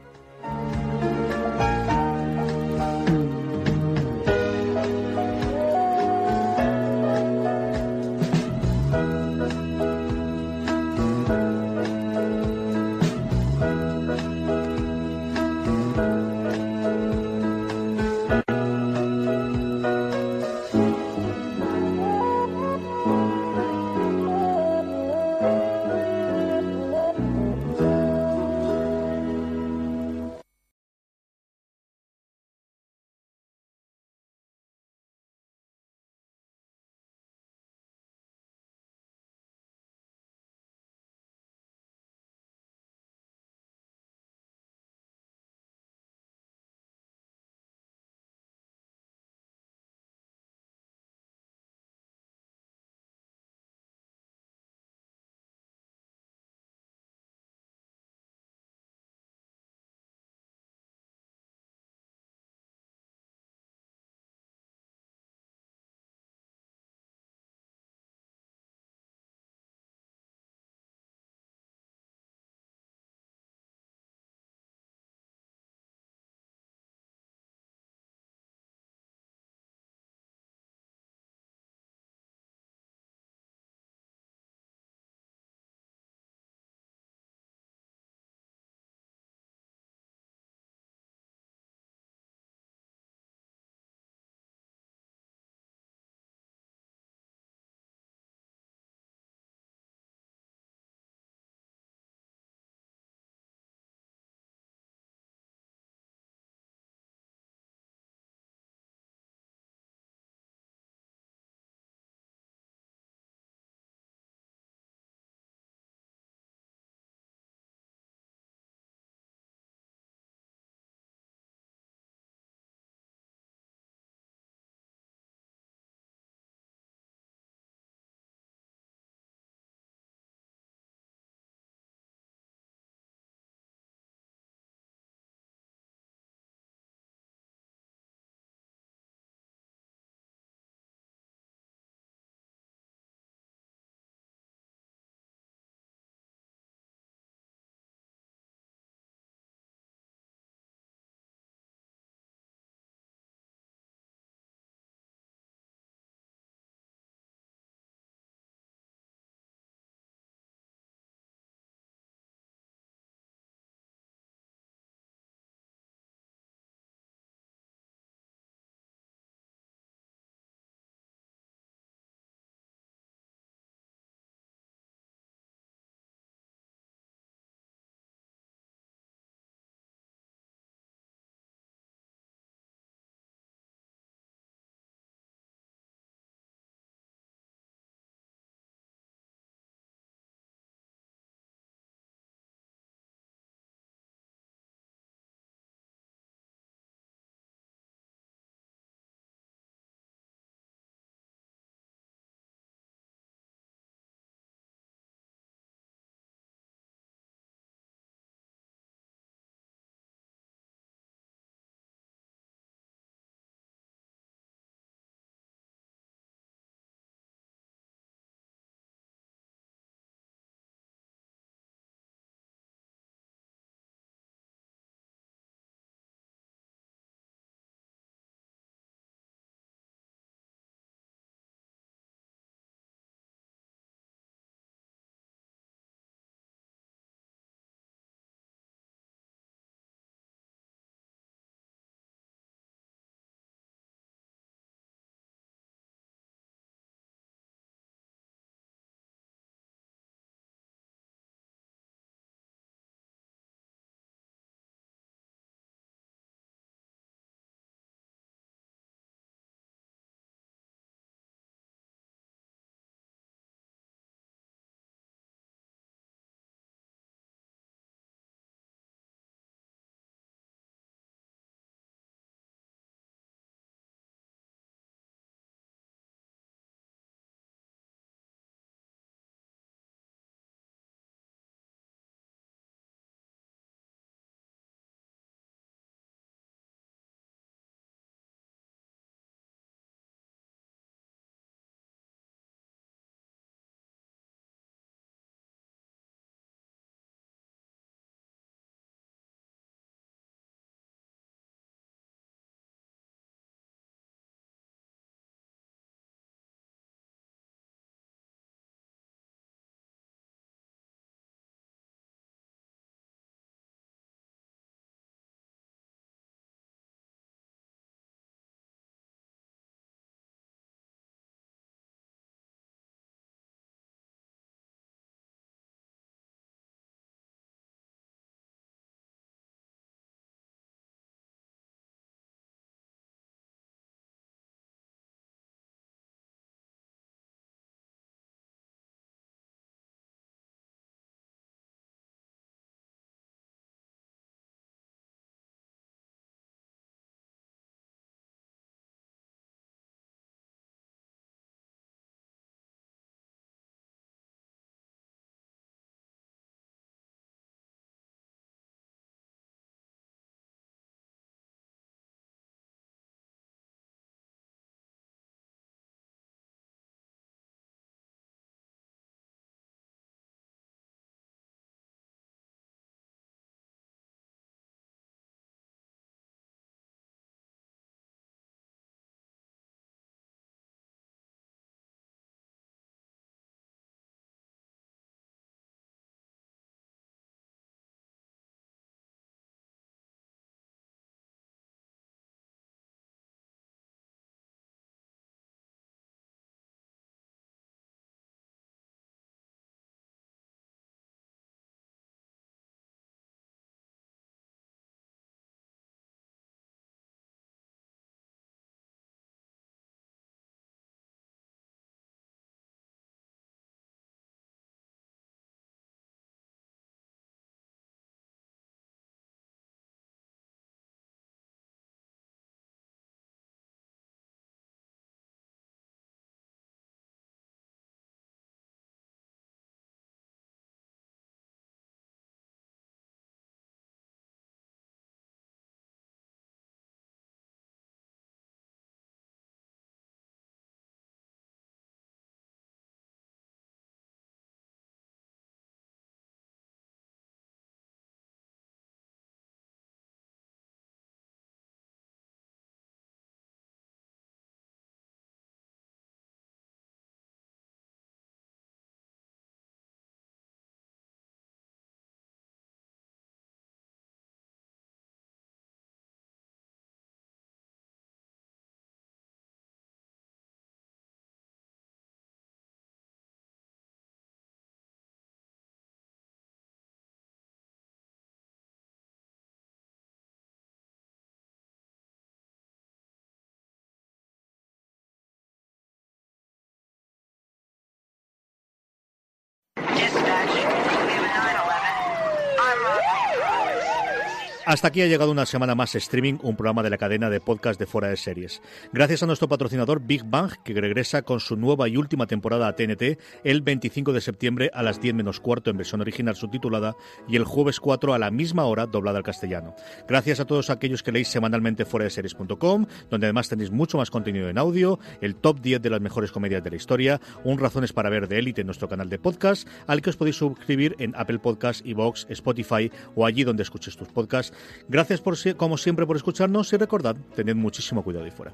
Hasta aquí ha llegado una semana más streaming, un programa de la cadena de podcast de Fuera de Series. Gracias a nuestro patrocinador Big Bang, que regresa con su nueva y última temporada a TNT el 25 de septiembre a las 10 menos cuarto en versión original subtitulada y el jueves 4 a la misma hora doblada al castellano. Gracias a todos aquellos que leéis semanalmente fuera de series.com, donde además tenéis mucho más contenido en audio, el top 10 de las mejores comedias de la historia, un razones para ver de élite en nuestro canal de podcast, al que os podéis suscribir en Apple Podcasts, Evox, Spotify o allí donde escuches tus podcasts. Gracias por, como siempre por escucharnos y recordad, tened muchísimo cuidado ahí fuera.